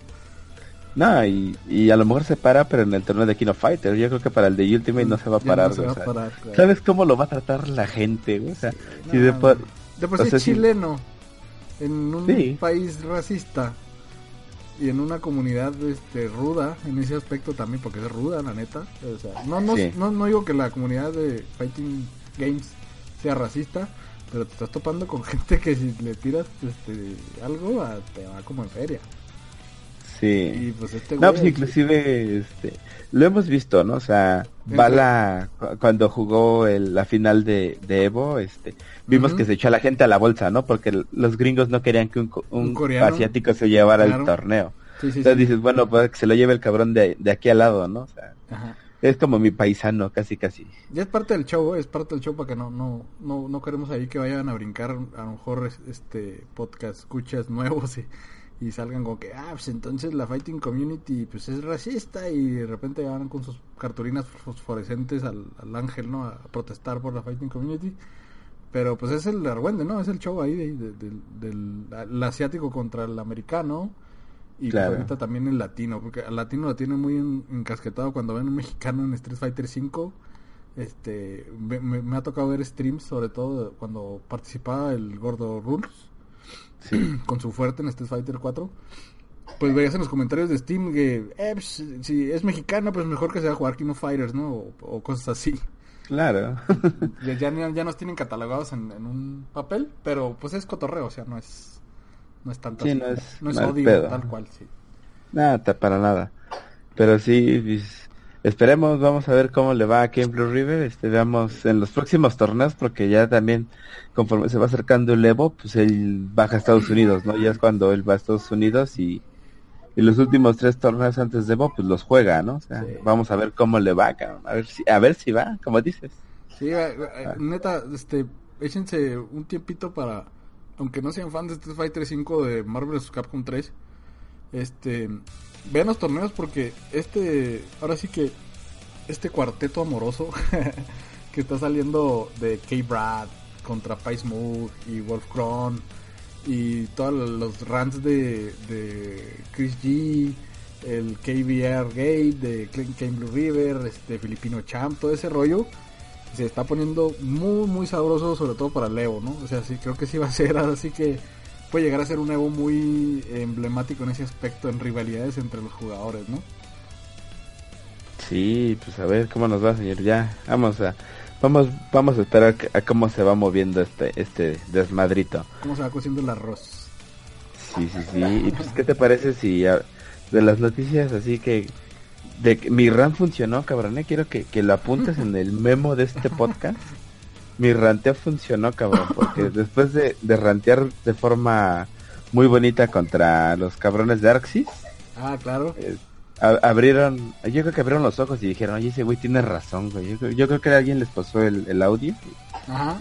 No, y, y a lo mejor se para, pero en el torneo de King of Fighters, yo creo que para el de Ultimate no se va a parar, no se güey, va o sea, a parar, claro. ¿Sabes cómo lo va a tratar la gente? O sea, si No, de por- De por sí sea, sí. chileno, en un Sí. país racista y en una comunidad este, ruda, en ese aspecto también, porque es ruda, la neta. O sea, no, no, Sí. no, no digo que la comunidad de Fighting Games sea racista, pero te estás topando con gente que si le tiras este, algo, ah, te va como en feria. sí. Y pues este No, pues inclusive, este, lo hemos visto, ¿no? O sea, Bala, cu- cuando jugó el- la final de, de Evo, este, vimos que se echó a la gente a la bolsa, ¿no? Porque los gringos no querían que un, un Un asiático se llevara Claro. el torneo. Sí, sí, Entonces sí. dices, bueno, pues que se lo lleve el cabrón de, de aquí al lado, ¿no? O sea, Ajá. Es como mi paisano, casi, casi. Ya es parte del show, es parte del show para que no, no, no, no queremos ahí que vayan a brincar a lo mejor es- este podcast escuchas nuevos y, y salgan como que, ah, pues entonces la fighting community pues es racista y de repente van con sus cartulinas fosforescentes al, al ángel, ¿no? A protestar por la fighting community. Pero pues es el argüende, ¿no? Es el show ahí de- de- del, del el asiático contra el americano. Y pues, Claro. ahorita también el latino, porque al latino lo tiene muy en- encasquetado cuando ven un mexicano en Street Fighter 5. Este, me, me- me ha tocado ver streams, sobre todo cuando participaba el Gordo Rules Sí. <clears throat> con su fuerte en Street Fighter 4. Pues veías en los comentarios de Steam que, eh, pues, si es mexicano, pues mejor que sea jugar King of Fighters, ¿no? O, o cosas así. Claro. Ya, ya, ya nos tienen catalogados en, en un papel, pero pues es cotorreo, o sea, no es, no es tanto Sí, no es no es odio pedo. tal cual, sí. Nada, para nada. Pero sí, pues, esperemos, vamos a ver cómo le va a Ken Blue River, este, veamos en los próximos torneos, porque ya también, conforme se va acercando el Evo, pues él baja a Estados Unidos, ¿no? Ya es cuando él va a Estados Unidos y, y los últimos tres torneos antes de Evo, pues los juega, ¿no? O sea, Sí. vamos a ver cómo le va. A ver si, a ver si va, como dices. Sí, eh, eh, neta, este, échense un tiempito para, aunque no sean fans de Street Fighter 5 de Marvel. Capcom 3, este, vean los torneos porque este, ahora sí que este cuarteto amoroso <laughs> que está saliendo de K-Brad contra Pie Smooth y Wolf Kron y todos los rants de, Chris G, el KBR Gate, de Kane Blue River, este Filipino Champ, todo ese rollo se está poniendo muy muy sabroso sobre todo para el Evo, ¿no? O sea, sí creo que sí va a ser así que puede llegar a ser un Evo muy emblemático en ese aspecto en rivalidades entre los jugadores, ¿no? Sí, pues a ver cómo nos va, señor. Ya, vamos a, vamos, vamos a esperar a cómo se va moviendo este, este desmadrito. Cómo se va cociendo el arroz. Sí, sí, sí. Y pues, ¿qué te parece si a- de las noticias así que de que mi RAM funcionó, cabrón. ¿eh? Quiero que, que lo apuntes en el memo de este podcast. mi ranteo funcionó, cabrón. Porque <laughs> después de, de rantear de forma muy bonita contra los cabrones de Arxis. Ah, claro. Eh, abrieron, yo creo que abrieron los ojos y dijeron, oye, ese güey tiene razón, güey. Yo, creo que alguien les pasó el, el audio. Ajá.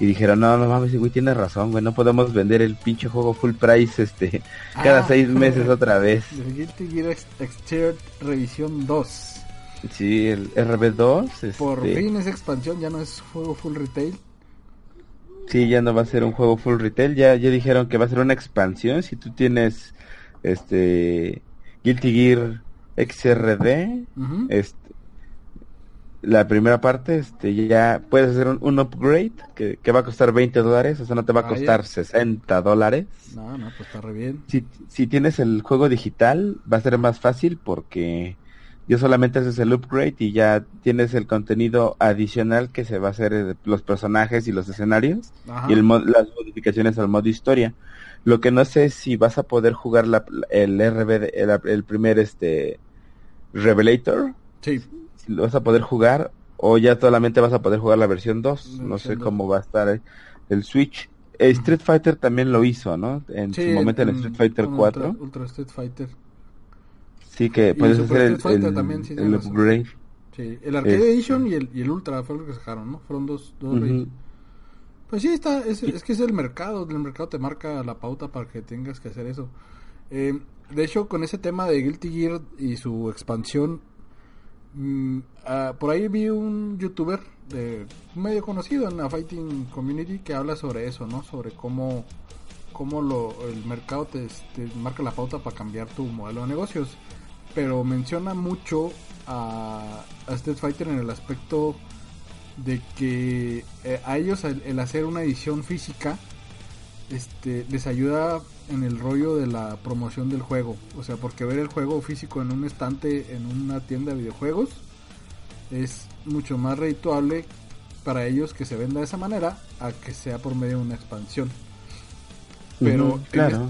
Y dijeron, no, no mames, güey tiene razón, güey. No podemos vender el pinche juego full price este cada ah. seis meses otra vez. <laughs> El Guilty Gear Extended Revisión 2. Sí, el RB2. Por este fin esa expansión ya no es juego full retail. Sí, ya no va a ser un juego full retail. Ya, ya dijeron que va a ser una expansión. Si tú tienes este Guilty Gear XRD, este, la primera parte, este, ya puedes hacer un, upgrade que, va a costar 20 dólares, o sea, no te va a costar 60 dólares. No, no, pues está re bien. Si, si tienes el juego digital, va a ser más fácil porque yo solamente haces el upgrade y ya tienes el contenido adicional que se va a hacer de los personajes y los escenarios y el las modificaciones al modo historia. Lo que no sé es si vas a poder jugar la, el RB, el, primer este Revelator. Sí. Lo vas a poder jugar o ya solamente vas a poder jugar la versión 2. no sé cómo va a estar el Switch. Street Fighter también lo hizo, ¿no? En su momento en, Street Fighter 4. Ultra Street Fighter. Sí, que puedes hacer el, el, upgrade. Sí, el Arcade Edition y el, y el Ultra fue lo que sacaron, ¿no? Fueron dos, dos Pues sí, está, es, es, que es el mercado, el mercado te marca la pauta para que tengas que hacer eso. Eh, de hecho, con ese tema de Guilty Gear y su expansión, mm, ah, por ahí vi un youtuber de medio conocido en la Fighting Community que habla sobre eso, ¿no? Sobre cómo, cómo lo, el mercado te, marca la pauta para cambiar tu modelo de negocios pero menciona mucho a, Street Fighter en el aspecto de que eh, a ellos el, hacer una edición física este les ayuda en el rollo de la promoción del juego o sea porque ver el juego físico en un estante en una tienda de videojuegos es mucho más redituable para ellos que se venda de esa manera a que sea por medio de una expansión pero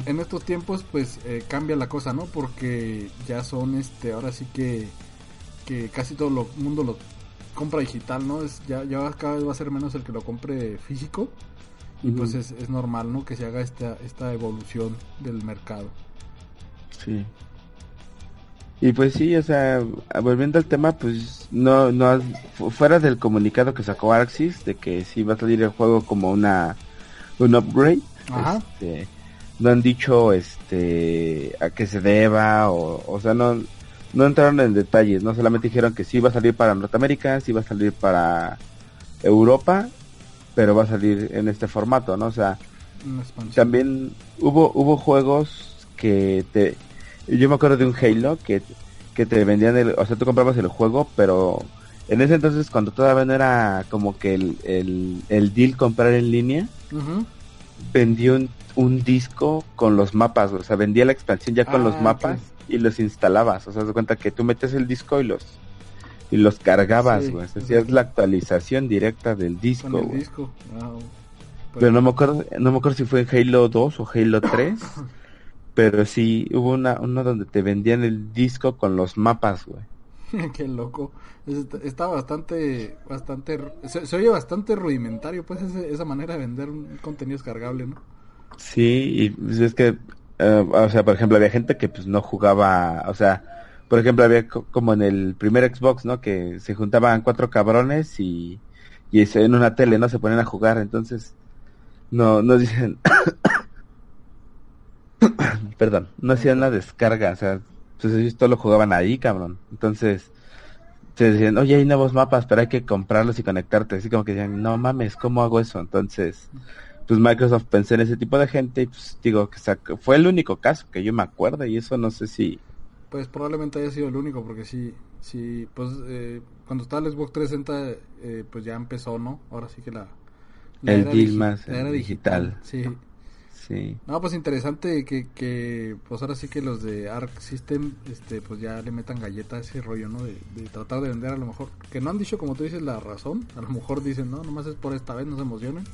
en, estos tiempos pues eh, cambia la cosa, ¿no? Porque ya son, este, ahora sí que, que casi todo el mundo lo compra digital, ¿no? Es, ya, ya cada vez va a ser menos el que lo compre físico. Y pues es, es, normal, ¿no? Que se haga esta, esta evolución del mercado. Sí. Y pues sí, o sea, volviendo al tema, pues no, no, fuera del comunicado que sacó Arxis de que sí va a salir el juego como una, un upgrade, este, no han dicho este a qué se deba o, o sea, no, no entraron en detalles, no solamente dijeron que sí va a salir para Norteamérica, sí va a salir para Europa, pero va a salir en este formato, ¿no? O sea, también hubo hubo juegos que te yo me acuerdo de un Halo que, que te vendían el, o sea, tú comprabas el juego, pero en ese entonces cuando todavía no era como que el, el, el deal comprar en línea, vendió un, disco con los mapas, o sea, vendía la expansión ya con los ah, mapas y los instalabas, o sea, se cuenta que tú metes el disco y los y los cargabas, güey, es la actualización directa del disco, Pero no me acuerdo, no me acuerdo si fue en Halo 2 o Halo 3, <laughs> pero sí hubo una uno donde te vendían el disco con los mapas, güey. <laughs> Qué loco. Está bastante, bastante, se, oye bastante rudimentario, pues, esa manera de vender un contenido descargable, ¿no? Sí, y pues, es que, eh, o sea, por ejemplo, había gente que pues no jugaba, o sea, por ejemplo, había como en el primer Xbox, ¿no? Que se juntaban cuatro cabrones y, y en una tele, ¿no? Se ponen a jugar, entonces, no, no dicen, <coughs> perdón, no hacían la descarga, o sea, entonces ellos todo lo jugaban ahí, cabrón. Entonces, se decían, oye, hay nuevos mapas, pero hay que comprarlos y conectarte. Así como que decían, no mames, ¿cómo hago eso? Entonces, pues Microsoft pensó en ese tipo de gente y pues digo que fue el único caso que yo me acuerdo y eso no sé si... Pues probablemente haya sido el único porque sí, sí, pues eh, cuando estaba el Xbox 360 eh, pues ya empezó, ¿no? Ahora sí que la... el deal más era digital. Sí. Sí. No, pues interesante que, que, pues ahora sí que los de Arc System, este, pues ya le metan galleta a ese rollo, ¿no? De, tratar de vender a lo mejor, que no han dicho como tú dices la razón, a lo mejor dicen, no, nomás es por esta vez, no se emocionen.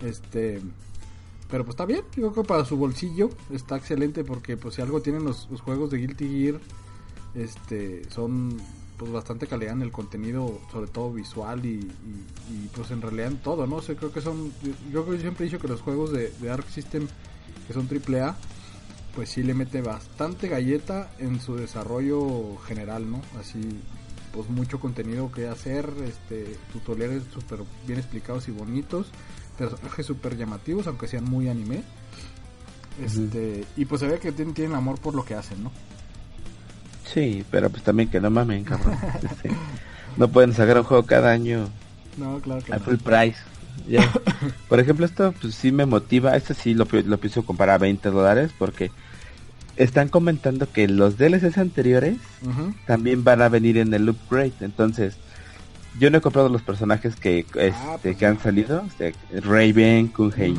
Este, pero pues está bien, yo creo que para su bolsillo está excelente porque pues si algo tienen los, juegos de Guilty Gear este son pues bastante calidad en el contenido, sobre todo visual y, pues en realidad en todo, ¿no? sé creo que son, yo, yo siempre he dicho que los juegos de, de Arc System que son AAA, pues sí le mete bastante galleta en su desarrollo general, ¿no? Así, pues mucho contenido que hacer, este, tutoriales súper bien explicados y bonitos, personajes súper llamativos, aunque sean muy anime. Este, y pues se ve que tienen, tienen amor por lo que hacen, ¿no? Sí, pero pues también que no mamen, cabrón. <laughs> no pueden sacar un juego cada año. No, claro que a full price. <laughs> Por ejemplo, esto pues sí me motiva. Este sí lo, lo pienso comprar a 20 dólares porque están comentando que los DLCs anteriores también van a venir en el upgrade. Entonces, yo no he comprado los personajes que, ah, este, pues que han salido. Este, Raven, Kun Hei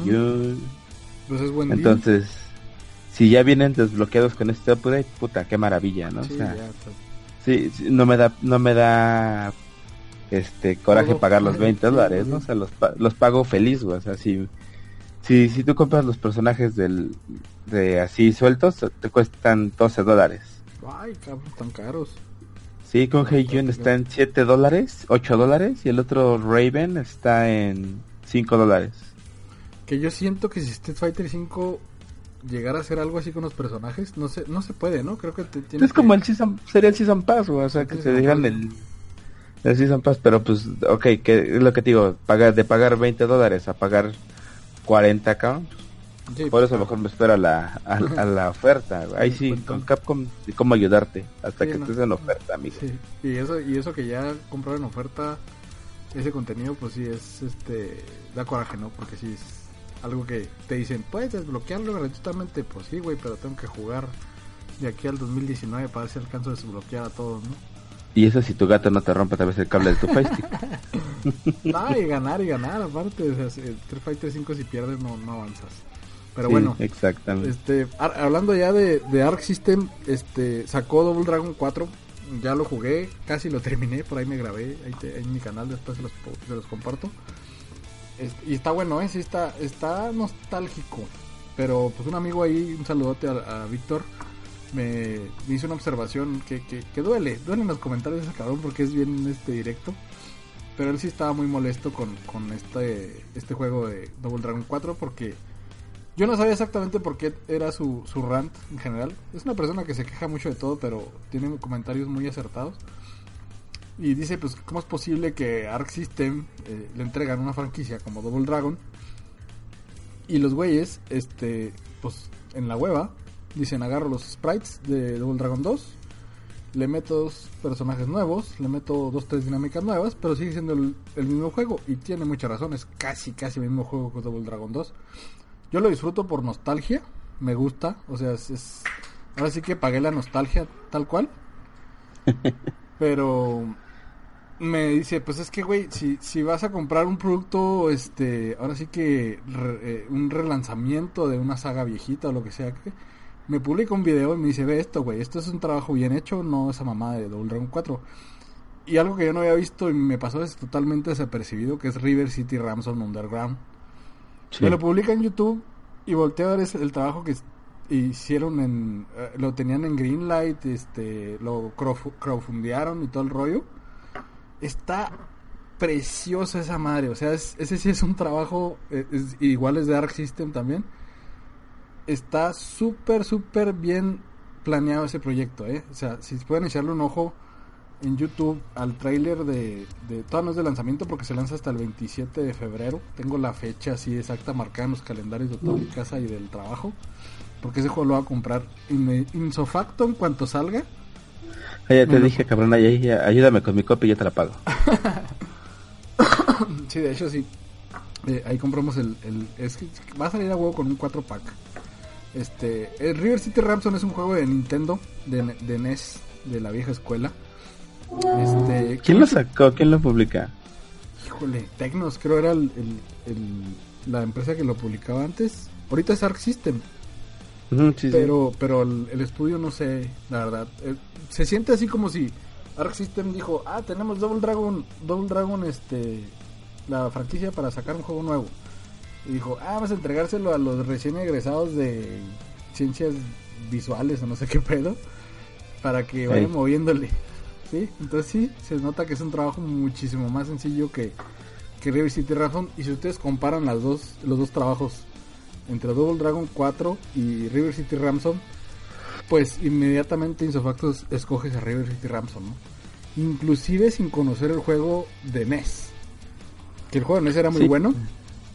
Pues es buen Entonces, si ya vienen desbloqueados con este upgrade, puta, qué maravilla, ¿no? Sí, sí, no me da, no me da este coraje pagar los <laughs> 20 dólares, ¿no? O sea, los, los pago feliz, güey. O sea, si, si, si tú compras los personajes del, de así sueltos, te cuestan 12 dólares. Ay, cabrón, tan caros. Sí, con Heijun está en 7 dólares, 8 dólares, y el otro Raven está en 5 dólares. Que yo siento que si Street Fighter 5 llegara a hacer algo así con los personajes, no se, no se puede, ¿no? Creo que te tiene Es como el Season, sería el Season Pass, o sea, que se dejan el el Season Pass, pero pues, ok, que es lo que te digo, pagar, de pagar 20 dólares a pagar 40 acá, por pues, eso mejor me espero a la, <laughs> a, la oferta. Ahí sí, pues, con Capcom, cómo ayudarte hasta que estés en oferta, amigo. Y eso, y eso que ya compraron en oferta, ese contenido, pues sí, es, este, da coraje, ¿no? Porque sí es algo que te dicen, puedes desbloquearlo gratuitamente, pues sí, güey, pero tengo que jugar de aquí al 2019 para ver si alcanzo a desbloquear a todos, ¿no? Y eso si tu gato no te rompe tal vez el cable de tu Fighting. <laughs> no, y ganar y ganar, aparte. O sea, Street Fighter 5 si pierdes no, no avanzas. Pero bueno, exactamente. Este, hablando ya de, de, Arc System, este, sacó Double Dragon 4. Ya lo jugué, casi lo terminé, por ahí me grabé, ahí, en mi canal, después se los, se los comparto. y está bueno, ¿eh? Sí está, está nostálgico. Pero pues un amigo ahí, un saludote a, a Víctor, me, hizo una observación que, que, duele, duele en los comentarios ese cabrón porque es bien este directo. Pero él sí estaba muy molesto con, con este, este juego de Double Dragon 4 porque yo no sabía exactamente por qué era su, su rant en general. Es una persona que se queja mucho de todo, pero tiene comentarios muy acertados. Y dice, pues, ¿cómo es posible que Arc System eh, le entregan una franquicia como Double Dragon? Y los güeyes, este, pues, en la hueva, Dicen, agarro los sprites de Double Dragon 2, le meto dos personajes nuevos, le meto dos, tres dinámicas nuevas, pero sigue siendo el, mismo juego. Y tiene muchas razones, casi, casi el mismo juego que Double Dragon 2. Yo lo disfruto por nostalgia, me gusta, o sea, es, ahora sí que pagué la nostalgia tal cual. <laughs> pero me dice, pues es que, güey, si, si vas a comprar un producto, este, ahora sí que eh, un relanzamiento de una saga viejita o lo que sea, que me publica un video y me dice, ve esto, güey, esto es un trabajo bien hecho, no esa mamá de Double Dragon 4. Y algo que yo no había visto y me pasó es totalmente desapercibido, que es River City Ramson Underground. Me lo publica en YouTube y volteo a ver el trabajo que hicieron en... Eh, lo tenían en Greenlight, este, lo crowdfundearon y todo el rollo. Está preciosa esa madre, o sea, ese sí es un trabajo, eh, igual es de Arc System también está súper, súper bien planeado ese proyecto, ¿eh? O sea, si pueden echarle un ojo en YouTube al tráiler de, de... Todavía no es de lanzamiento porque se lanza hasta el 27 de febrero. Tengo la fecha así exacta marcada en los calendarios de toda mi casa y del trabajo. Porque ese juego lo voy a comprar insofacto en cuanto salga. Ah, ya te dije, cabrón, ahí, ayúdame con mi copia y yo te la pago. <coughs> sí, de hecho sí. Eh, ahí compramos el, el, Es que va a salir a huevo con un 4 pack. Este, el River City Ransom es un juego de Nintendo, de, de NES, de la vieja escuela. Este, ¿Quién lo sacó? ¿Quién lo publica? Híjole, Tecnos, creo era el, la empresa que lo publicaba antes. Ahorita es Arc System. pero pero el, estudio no sé, la verdad. Eh, se siente así como si Arc System dijo, ah, tenemos Double Dragon, Double Dragon, este, la franquicia para sacar un juego nuevo y dijo, ah, vamos a entregárselo a los recién egresados de ciencias visuales o no sé qué pedo. para que vayan moviéndole. ¿Sí? Entonces sí, se nota que es un trabajo muchísimo más sencillo que, que River City Ransom. Y si ustedes comparan las dos, los dos trabajos entre Double Dragon 4 y River City Ransom, pues inmediatamente Insofactos escoges a River City Ransom, ¿no? Inclusive sin conocer el juego de NES. Que el juego de NES era muy bueno,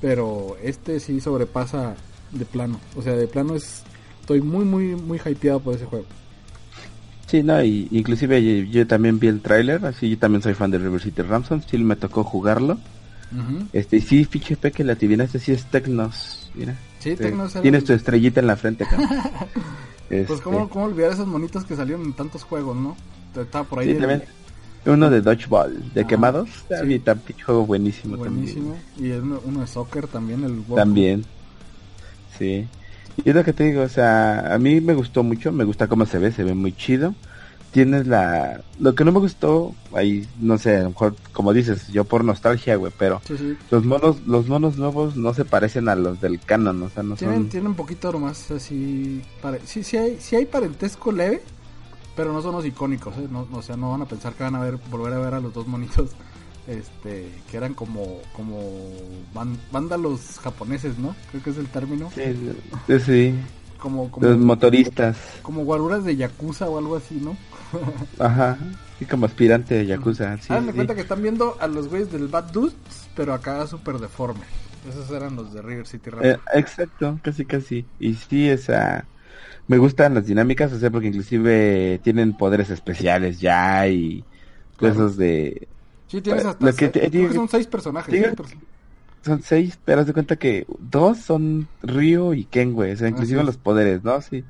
pero este sí sobrepasa de plano. O sea, de plano es estoy muy muy muy hypeado por ese juego. Sí, no, y inclusive yo, también vi el tráiler, así yo también soy fan de River City Ransom, sí me tocó jugarlo. Este, y sí, pinche que la este sí es Tecnos, mira. Sí, Tecnos. Tienes tu estrellita en la frente, <laughs> Pues este. ¿cómo, cómo olvidar esos monitos que salieron en tantos juegos, ¿no? Estaba por ahí. Sí. Uno de dodgeball, de quemados. Sí. También, juego buenísimo, buenísimo. Y uno, uno, de soccer también, el También. Sí. Y es lo que te digo, o sea, a mí me gustó mucho, me gusta cómo se ve, se ve muy chido. Tienes la... Lo que no me gustó, ahí, no sé, a lo mejor, como dices, yo por nostalgia, güey, pero los monos los monos nuevos no se parecen a los del canon, o sea, no tienen, son... Tienen un poquito más así... Sí, sí hay, sí hay parentesco leve, pero no son los icónicos, ¿eh? no, o sea, no van a pensar que van a ver, volver a ver a los dos monitos <laughs> este que eran como como vándalos japoneses, ¿no? Creo que es el término. Sí, sí. Como, como los motoristas. Como guaruras de yakuza o algo así, ¿no? <laughs> Ajá. Y como aspirante de yakuza. Sí, cuenta que están viendo a los güeyes del Bad Dudes, pero acá súper deforme. Esos eran los de River City eh, exacto, casi casi. Y sí, esa me gustan las dinámicas, o sea, porque inclusive tienen poderes especiales ya y cosas de Sí, tienes hasta seis, son seis personajes. son seis, pero haz de cuenta que dos son Ryo y Ken, güey. O sea, inclusive los poderes, ¿no? Sí.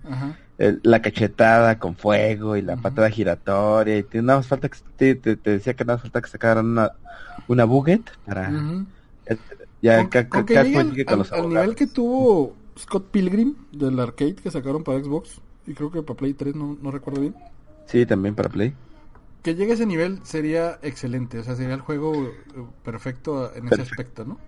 la cachetada con fuego y la patada giratoria. Y te, nada más falta que te, decía que nada más falta que sacaran una, una buget para. ya con, al, nivel que tuvo Scott Pilgrim del arcade que sacaron para Xbox. Y creo que para Play 3, no, no recuerdo bien. Sí, también para Play que llegue a ese nivel sería excelente, o sea, sería el juego eh, perfecto en ese aspecto, ¿no?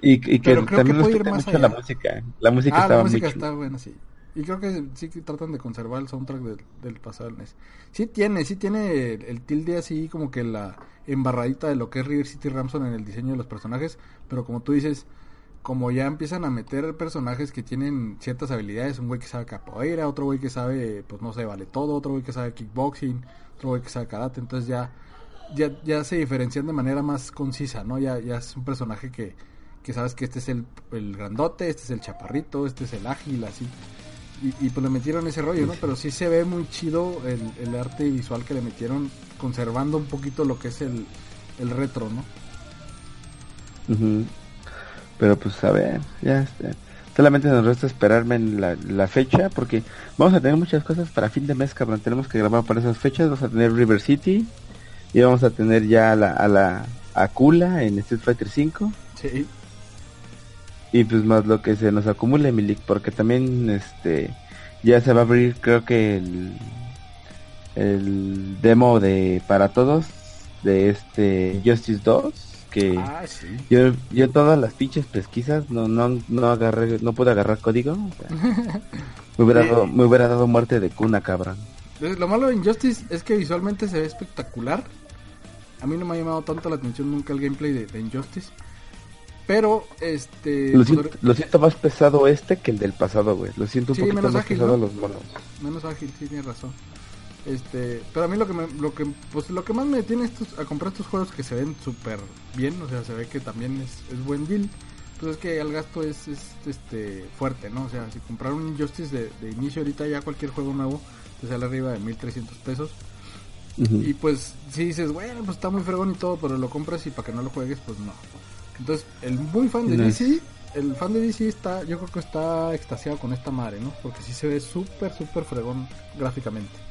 Y, que también que ir más allá. la música. La música, ah, la música está buena, sí. Y creo que sí que tratan de conservar el soundtrack del, pasado del NES. Sí tiene, sí tiene el, tilde así como que la embarradita de lo que es River City Ramson en el diseño de los personajes, pero como tú dices, como ya empiezan a meter personajes que tienen ciertas habilidades, un güey que sabe capoeira, otro güey que sabe, pues no sé, vale todo, otro güey que sabe kickboxing, otro güey que sabe karate, entonces ya, ya, ya se diferencian de manera más concisa, ¿no? Ya, ya es un personaje que, que sabes que este es el, el grandote, este es el chaparrito, este es el ágil, así. Y, pues le metieron ese rollo, ¿no? Pero sí se ve muy chido el, el arte visual que le metieron, conservando un poquito lo que es el, el retro, ¿no? Pero pues a ver, ya está. Solamente nos resta esperarme en la, fecha porque vamos a tener muchas cosas para fin de mes, cabrón. Tenemos que grabar para esas fechas. Vamos a tener River City y vamos a tener ya a la, a la Akula en Street Fighter 5. Sí. Y pues más lo que se nos acumule, Milik, porque también este ya se va a abrir creo que el el demo de para todos de este Justice 2 Ah, yo, yo todas las pinches pesquisas no, no, no agarré, no pude agarrar código. <laughs> me, hubiera dado, me hubiera dado muerte de cuna, cabrón. Lo malo de Injustice es que visualmente se ve espectacular. A mí no me ha llamado tanto la atención nunca el gameplay de, Injustice. Pero, este... Lo siento, más pesado este que el del pasado, güey. Lo siento un poquito más pesado los monos. Menos ágil, sí, tienes razón. Este, pero a mí lo que me, lo que pues lo que más me detiene estos, a comprar estos juegos que se ven súper bien, o sea, se ve que también es, es buen deal. Pues es que el gasto es, es, este fuerte, ¿no? O sea, si comprar un Injustice de, inicio ahorita ya cualquier juego nuevo te sale arriba de 1300 pesos. Y pues si dices, bueno, pues está muy fregón y todo, pero lo compras y para que no lo juegues, pues no. Entonces, el muy fan de DC, el fan de DC está, yo creo que está extasiado con esta madre, ¿no? Porque sí se ve súper, súper fregón gráficamente.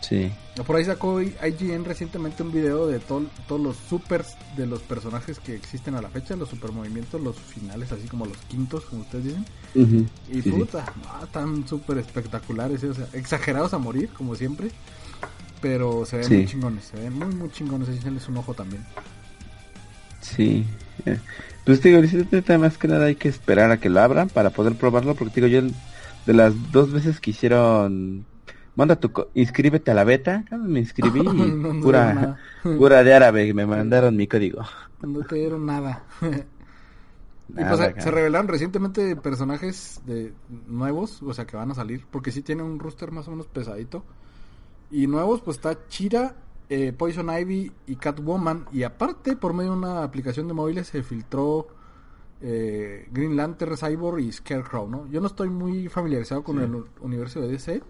Sí. Por ahí sacó IGN recientemente un video de todos los supers de los personajes que existen a la fecha, los super movimientos, los finales, así como los quintos, como ustedes dicen. Y puta, están súper espectaculares, o sea, exagerados a morir, como siempre. Pero se ven muy chingones, se ven muy, muy chingones. Echenles un ojo también. Sí. Eh, pues digo, más que nada hay que esperar a que lo abran para poder probarlo, porque digo, yo de las dos veces que hicieron manda tu, co- inscríbete a la beta. Me inscribí <laughs> y No, pura, <laughs> pura de árabe, me mandaron mi código. <laughs> No te dieron nada. y pues se- cara. se revelaron recientemente personajes de nuevos, o sea que van a salir, porque sí tiene un rooster más o menos pesadito. Y nuevos, pues está Chira, eh, Poison Ivy y Catwoman. Y aparte, por medio de una aplicación de móviles, se filtró eh, Green Lantern, Cyborg y Scarecrow, ¿no? Yo no estoy muy familiarizado con el universo de DC,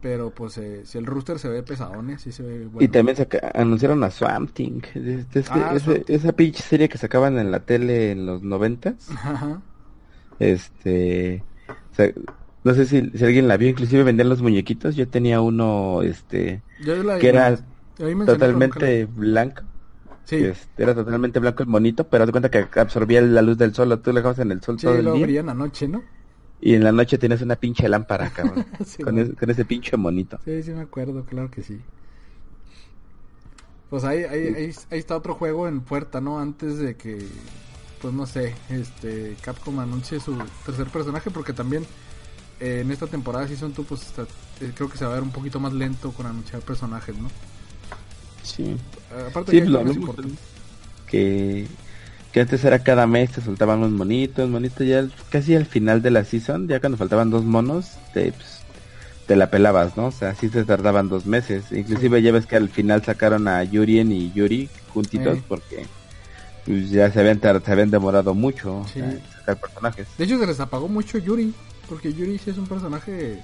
pero pues eh, si el rooster se ve pesadón, sí se ve bueno. Y también saca- anunciaron a Swamp Thing. Este- este- Ah, ese- Swamp Thing. esa pinche serie que sacaban en la tele en los noventas. Ajá. Este, o sea, no sé si, si alguien la vio, inclusive vendían los muñequitos. Yo tenía uno, este, Yo la- que era me totalmente blanco. la- Sí, Este, era totalmente blanco el monito, pero haz de cuenta que absorbía la luz del sol. Tú le dejabas en el sol sí, todo el lo día. brillan anoche, ¿no? Y en la noche tienes una pinche lámpara, cabrón. <laughs> Sí, con, ese, con ese pinche monito. Sí, sí me acuerdo, claro que sí. Pues ahí, ahí, ahí, ahí está otro juego en puerta, ¿no? Antes de que, pues no sé, este Capcom anuncie su tercer personaje, porque también eh, en esta temporada Season 2, pues está- eh, creo que se va a ver un poquito más lento con anunciar personajes, ¿no? Sí. Aparte Sí, que lo hablamos, que, que antes era cada mes te soltaban un monito, un monito ya casi al final de la season, ya cuando faltaban dos monos, te, pues, te la pelabas, ¿no? O sea, sí se tardaban dos meses. Inclusive ya ves que al final sacaron a Yurien y Yuri juntitos porque pues, ya se habían, se habían demorado mucho Sí. en sacar personajes. De hecho, se les apagó mucho Yuri, porque Yuri sí es un personaje,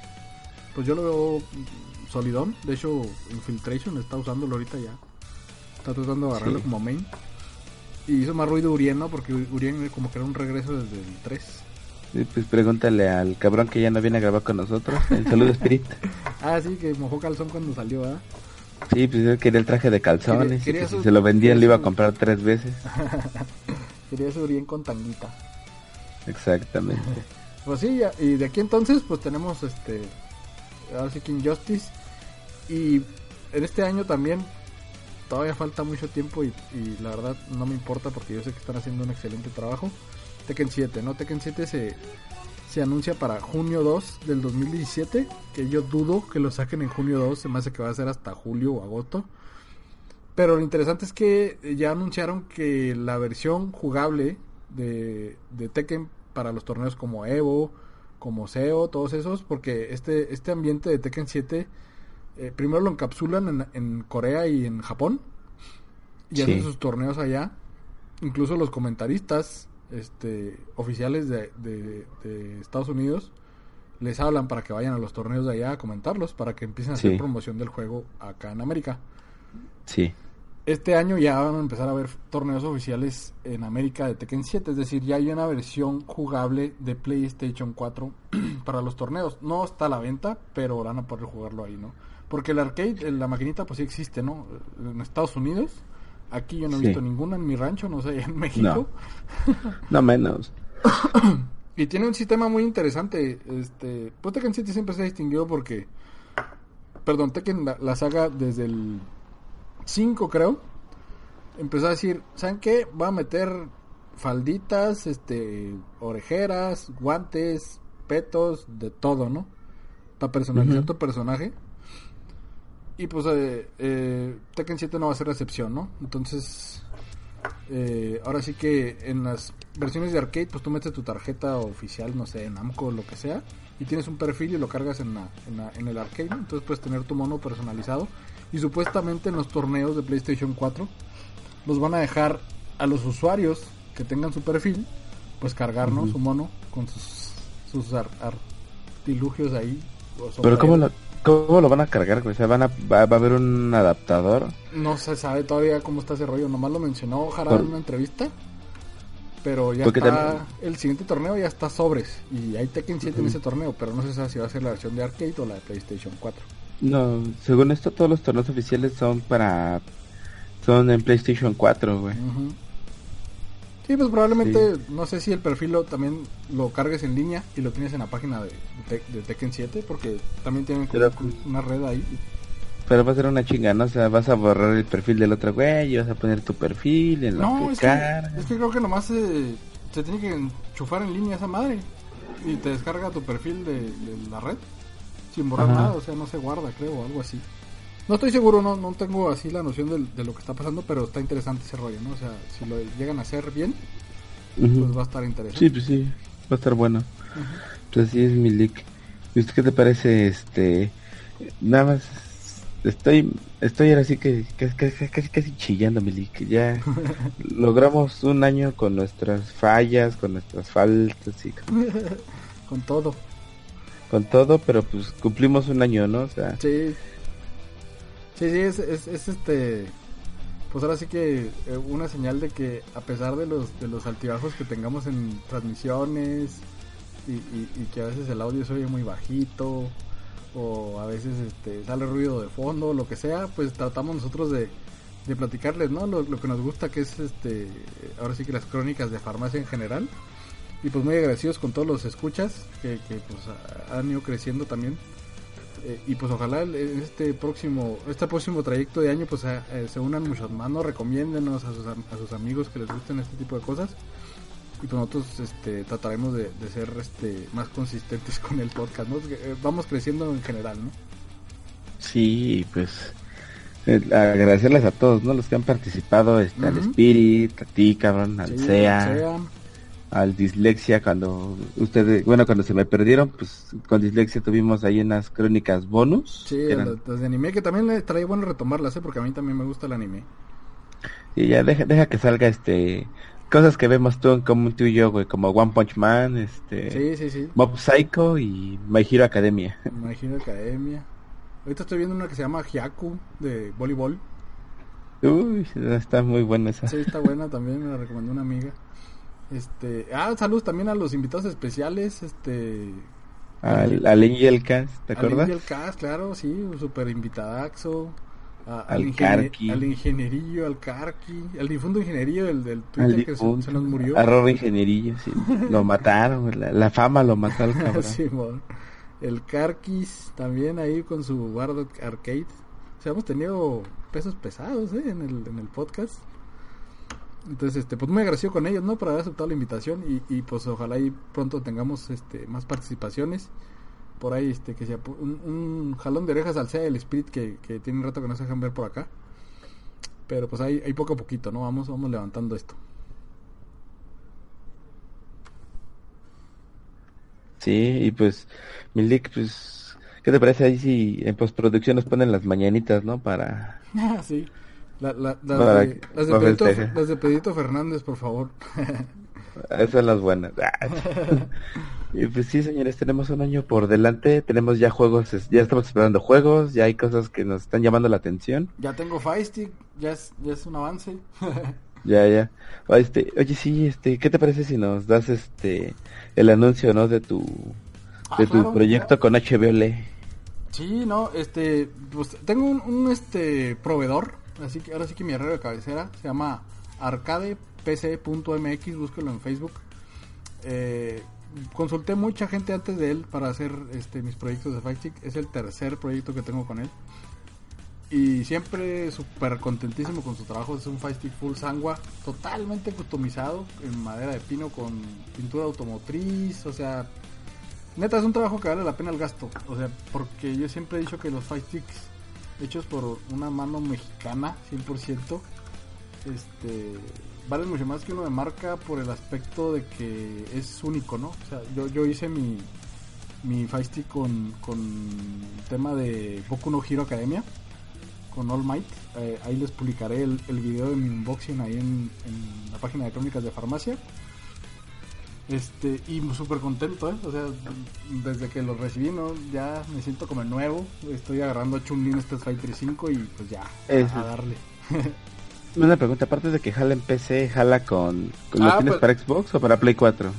pues yo lo veo solidón. De hecho, Infiltration está usándolo ahorita ya. Está tratando de agarrarlo Sí. como main. Y hizo más ruido Urien, ¿no? Porque Urien como que era un regreso desde el 3. Sí, pues pregúntale al cabrón que ya no viene a grabar con nosotros. El saludo Spirit. <laughs> Ah, sí, que mojó calzón cuando salió, ¿ah? Sí, pues él quería el traje de calzones Quería- y que si su- se lo vendían le iba a su- comprar tres veces. <laughs> Quería ese Urien con tanguita. Exactamente. <laughs> Pues sí, ya- y de aquí entonces, pues tenemos este. Ahora sí que Injustice. Y en este año también. Todavía falta mucho tiempo y, y la verdad no me importa porque yo sé que están haciendo un excelente trabajo. Tekken 7, ¿no? Tekken 7 se, se anuncia para junio 2 del 2017. Que yo dudo que lo saquen en junio 2. Se me hace que va a ser hasta julio o agosto. Pero lo interesante es que ya anunciaron que la versión jugable de, de Tekken para los torneos como Evo, como SEO, todos esos, porque este, este ambiente de Tekken 7 eh, primero lo encapsulan en, en Corea y en Japón y Sí. hacen sus torneos allá. Incluso los comentaristas este, oficiales de, de- de Estados Unidos les hablan para que vayan a los torneos de allá a comentarlos, para que empiecen a hacer promoción del juego acá en América. Sí. Este año ya van a empezar a haber torneos oficiales en América de Tekken 7, es decir, ya hay una versión jugable de PlayStation 4 <clears throat> para los torneos. No está a la venta, pero van a poder jugarlo ahí, ¿no? Porque el arcade, la maquinita, pues sí existe, ¿no? En Estados Unidos. Aquí yo no he Sí. visto ninguna en mi rancho, no sé, en México. <laughs> No menos. Y tiene un sistema muy interesante. Este, pues Tekken 7 siempre se ha distinguido porque, perdón, Tekken la, la saga desde el 5 creo, empezó a decir, ¿saben qué? Va a meter falditas, este, orejeras, guantes, petos, de todo, ¿no? Para personalizar tu personaje. Y pues eh, eh, Tekken 7 no va a ser la excepción, ¿no? Entonces, eh, ahora sí que en las versiones de arcade, pues tú metes tu tarjeta oficial, no sé, en Namco o lo que sea, y tienes un perfil y lo cargas en, la, en, la- en el arcade, ¿no? entonces puedes tener tu mono personalizado. Y supuestamente en los torneos de PlayStation 4 los van a dejar a los usuarios que tengan su perfil, pues cargar, ¿no? Ujú. Su mono con sus, sus ar- artilugios ahí. o Pero ¿cómo sombreros. Cómo lo van a cargar? O sea, van a, va, va a haber un adaptador. No se sabe todavía cómo está ese rollo, nomás lo mencionó Jara Por- en una entrevista. Pero ya Porque está, también- el siguiente torneo ya está sobres. Y hay Tekken 7 en Ujú. ese torneo, pero no se sabe si va a ser la versión de arcade o la de PlayStation 4. No, según esto todos los torneos oficiales son para... Son en PlayStation 4, güey. Sí, pues probablemente, no sé si el perfil lo, también lo cargues en línea y lo tienes en la página de, de, de Tekken 7, porque también tienen Pero- una red ahí. Pero va a ser una chinga, ¿no? O sea, vas a borrar el perfil del otro güey y vas a poner tu perfil en lo No, es que, es que creo que nomás eh, se tiene que enchufar en línea esa madre y te descarga tu perfil de, de la red. sin borrar nada, o sea, no se guarda, creo, o algo así. No estoy seguro, no, no tengo así la noción de, de lo que está pasando, pero está interesante ese rollo, ¿no? O sea, si lo llegan a hacer bien, pues va a estar interesante. Sí, pues sí, va a estar bueno. Pues así es mi leak. ¿Y usted qué te parece? Este, nada más, estoy, estoy ahora sí que casi, casi, casi chillando mi leak. Ya <laughs> logramos un año con nuestras fallas, con nuestras faltas y con... <laughs> con todo. Con todo, pero pues cumplimos un año, ¿no? O sea, sí Sí, sí, es, es, este. Pues ahora sí que eh, una señal de que a pesar de los, de los altibajos que tengamos en transmisiones y, que a veces el audio se oye muy bajito o a veces este, sale ruido de fondo, lo que sea, pues tratamos nosotros de, de platicarles, ¿no? Lo, que nos gusta que es este, ahora sí que las crónicas de farmacia en general. Y pues muy agradecidos con todos los escuchas que, que pues han ido creciendo también eh, y pues ojalá en este próximo este próximo trayecto de año pues eh, se unan muchos más, no recomiéndenos a sus, a sus amigos que les gusten este tipo de cosas y pues nosotros este, trataremos de, ser este más consistentes <laughs> con el podcast, ¿no? Eh, vamos creciendo en general, ¿no? Sí, pues agradecerles a todos, ¿no? Los que han participado, este, al Spirit, a ti, cabrón, al SEA al dislexia cuando ustedes, bueno, cuando se me perdieron, pues con dislexia tuvimos ahí unas crónicas bonus. Sí, las, de anime, que también le trae bueno retomarlas, ¿eh? porque a mí también me gusta el anime. Y ya deja, deja que salga este cosas que vemos tú en común tú y yo, güey, como One Punch Man, este sí, sí, sí. Mob Psycho y My Hero Academia. My Hero Academia. Ahorita estoy viendo una que se llama Hyaku de voleibol. Uy, está muy buena esa. Sí, está buena también, me la recomendó una amiga. Este, ah, saludos también a los invitados especiales, este al, al Angel Cast, ¿te acuerdas? Al Angel Cast, claro, sí, un super invitadaxo. al, al Carqui. Al ingenierillo, al Carqui, al difundo ingenierillo, el del Twitter que se, nos murió. Arroba ingenierillo, sí. lo mataron, la, fama lo mató al <laughs> cabrón. sí, el Carquis también ahí con su Bardo Arcade. O sea, hemos tenido pesos pesados ¿eh? en, el, en el podcast. Entonces, este, pues muy agradecido con ellos, ¿no? Por haber aceptado la invitación y, y pues ojalá y pronto tengamos este más participaciones. Por ahí, este, que sea un, jalón de orejas al sea el Spirit que, que tiene un rato que no se dejan ver por acá. Pero pues ahí, hay poco a poquito, ¿no? Vamos, vamos levantando esto. Sí, y pues, Milik, pues, ¿qué te parece ahí si en postproducción nos ponen las mañanitas, ¿no? Para... <laughs> sí. La, la, las, de, Pedrito, Fernández, por favor. <laughs> Esas son las buenas. <laughs> y pues sí, señores, tenemos un año por delante, tenemos ya juegos, ya estamos esperando juegos, ya hay cosas que nos están llamando la atención. Ya tengo Stick, ya es, ya es un avance. <laughs> ya, ya. Este, oye, sí, este, ¿qué te parece si nos das este el anuncio, ¿no? De tu de ah, tu proyecto con HBO Sí, no, este, pues tengo un, un este proveedor Así que ahora sí que mi herrero de cabecera se llama arcadepc.mx, búsquelo en Facebook. Eh, consulté mucha gente antes de él para hacer este, mis proyectos de Fight Es el tercer proyecto que tengo con él. Y siempre súper contentísimo con su trabajo. Es un Fight full sangua, totalmente customizado en madera de pino con pintura automotriz. O sea, neta es un trabajo que vale la pena el gasto. O sea, porque yo siempre he dicho que los Fight hechos por una mano mexicana, 100%, este, valen mucho más que uno de marca por el aspecto de que es único, ¿no? O sea, yo, yo hice mi, mi Feisty con, con tema de Boku no Hero Academia, con All Might. Eh, ahí les publicaré el, el, video de mi unboxing ahí en, en la página de crónicas de farmacia. Este, y súper contento, ¿eh? O sea, desde que lo recibí, ¿no? Ya me siento como nuevo. Estoy agarrando a Chun-Li Street Fighter 5 y pues ya, a darle. <laughs> Una pregunta, aparte de que jala en PC, ¿jala con... ¿Lo ah, tienes pues para Xbox o para Play 4?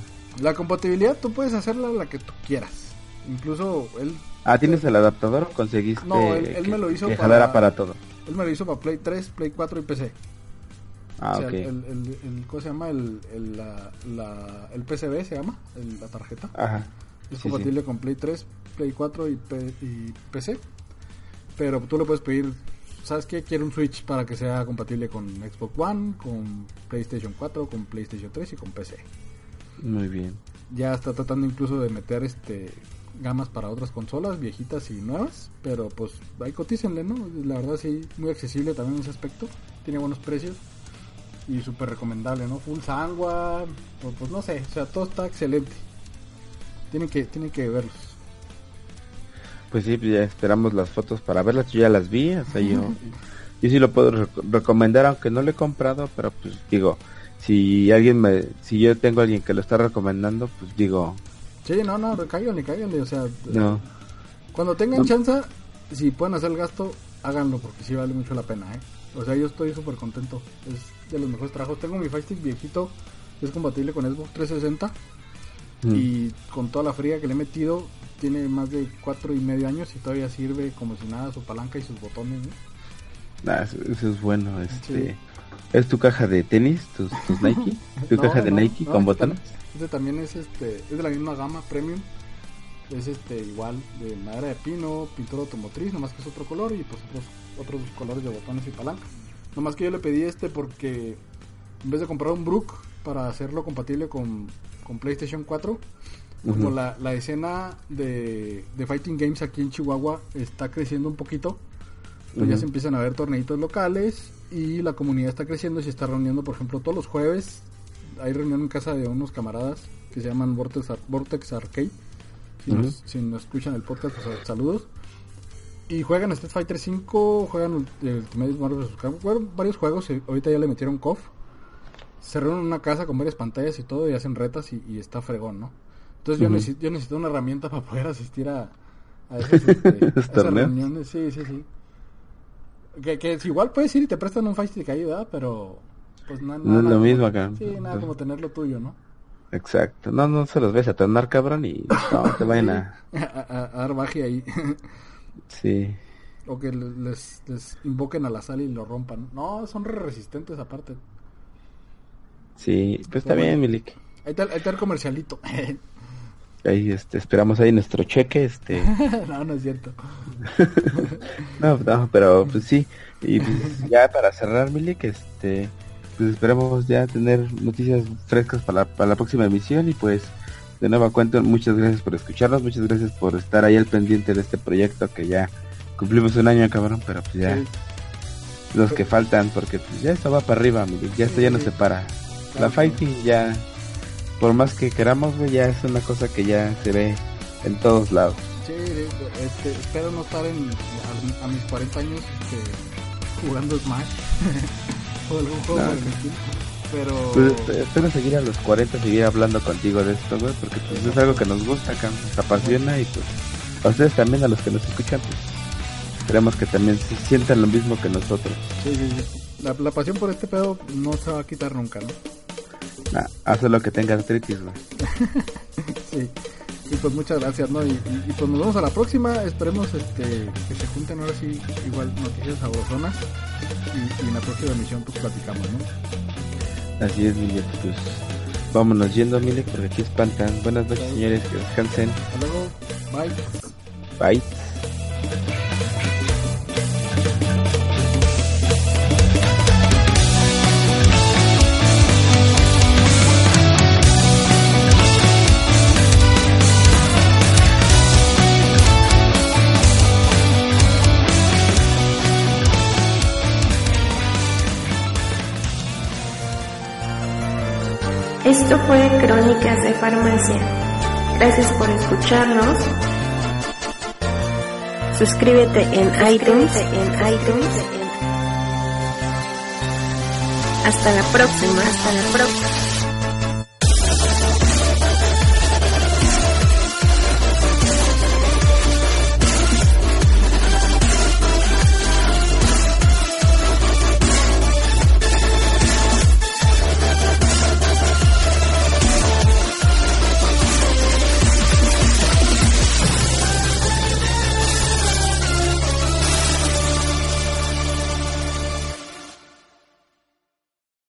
La compatibilidad tú puedes hacerla la que tú quieras. Incluso él... Ah, ¿tienes el adaptador o conseguiste no, él, me lo hizo para, para todo? Él me lo hizo para Play 3, Play 4 y PC. Ah, el, el, ¿Cómo se llama? El, el, la, el PCB se llama, la tarjeta. Ajá. Es compatible con Play 3, Play 4 y, PC. Pero tú le puedes pedir, ¿sabes qué? Quiero un Switch para que sea compatible con Xbox One, con PlayStation 4, con PlayStation 3 y con PC. Muy bien. Ya está tratando incluso de meter este gamas para otras consolas, viejitas y nuevas, pero pues ahí cotícenle, ¿no? La verdad sí, muy accesible también en ese aspecto, tiene buenos precios y súper recomendable, ¿no? Full sangua, pues, pues, no sé, o sea, todo está excelente. Tienen que, tienen que verlos. Pues sí, pues ya esperamos las fotos para verlas, yo ya las vi, o sea, yo, <laughs> yo sí lo puedo recomendar, aunque no lo he comprado, pero pues digo, si alguien me, si yo tengo a alguien que lo está recomendando, pues digo... Sí, no, no, cáiganle, cáiganle, o sea... No. Cuando tengan chance, si pueden hacer el gasto, háganlo, porque sí vale mucho la pena, ¿eh? O sea, yo estoy súper contento, es de los mejores trabajos. Tengo mi Fire viejito, es compatible con Xbox 360, mm. y con toda la fría que le he metido, tiene más de cuatro y medio años y todavía sirve como si nada su palanca y sus botones, Ah, eso, es bueno, este... ¿Es tu caja de tenis, tus, Nike? <laughs> ¿Tu caja de Nike con botones? Este también es este, es de la misma gama premium. Es este igual de madera de pino, pintura automotriz, nomás que es otro color y pues otros, otros colores de botones y palanca. Nomás que yo le pedí este porque en vez de comprar un Brook para hacerlo compatible con, con PlayStation 4, como la, la escena de, de Fighting Games aquí en Chihuahua está creciendo un poquito, pues ya se empiezan a ver torneitos locales y la comunidad está creciendo y se está reuniendo, por ejemplo, todos los jueves. Hay reunión en casa de unos camaradas que se llaman Vortex, Vortex Arcade. Si, nos, escuchan el podcast, pues saludos. Y juegan Street Fighter 5, juegan Ultimate Marvel juegan varios juegos. Eh, ahorita ya le metieron KOF. Se reúnen en una casa con varias pantallas y todo y hacen retas y, está fregón, ¿no? Entonces yo, necesito, yo necesito una herramienta <laughs> para poder asistir a, a, <laughs> este, esas reuniones. Sí, sí, sí. Que, que igual puedes ir y te prestan un Fight ahí, ¿verdad? Pero pues no, no, es lo mismo acá. Sí, nada como tenerlo tuyo, ¿no? Exacto. No, no se los ves a tornar, cabrón, y no, te <laughs> vayan a... a, dar magia ahí. <laughs> sí. O que les, les invoquen a la sal y lo rompan. No, son re resistentes aparte. Sí, pues está bien, Milik. Ahí está, ahí está el comercialito. <laughs> ahí este, esperamos ahí nuestro cheque, este. no, no es cierto. no, no, pero pues sí. Y pues, ya para cerrar, Milik, este, pues esperamos ya tener noticias frescas para la, para la próxima emisión y pues de nueva cuenta muchas gracias por escucharnos, muchas gracias por estar ahí al pendiente de este proyecto que ya cumplimos un año, cabrón, pero pues ya los que faltan, porque pues ya esto va para arriba, ya esto ya no se para. La fighting ya por más que queramos, güey, ya es una cosa que ya se ve en todos lados. Sí, este, espero no estar en, a, mis 40 años este, jugando Smash <laughs> o algún juego pero... Pues, espero seguir a los 40, seguir hablando contigo de esto, güey, porque pues, es algo que nos gusta acá, nos apasiona y pues a ustedes también, a los que nos escuchan, pues esperemos que también se sientan lo mismo que nosotros. Sí, sí, sí. La, la pasión por este pedo no se va a quitar nunca, ¿no? haz lo que tenga artritis, güey. <laughs> sí. Y pues muchas gracias, ¿no? Y, pues nos vemos a la próxima. Esperemos este, que se junten ahora sí, igual noticias sabrosonas. Y, y en la próxima emisión pues platicamos, ¿no? Así es, Miguel. Pues vámonos yendo, Mile, porque aquí espantan. Buenas noches, señores. Que descansen. Hasta luego. Bye. Bye. Esto fue Crónicas de Farmacia. Gracias por escucharnos. Suscríbete en iTunes. En iTunes. Hasta la próxima. Hasta la próxima.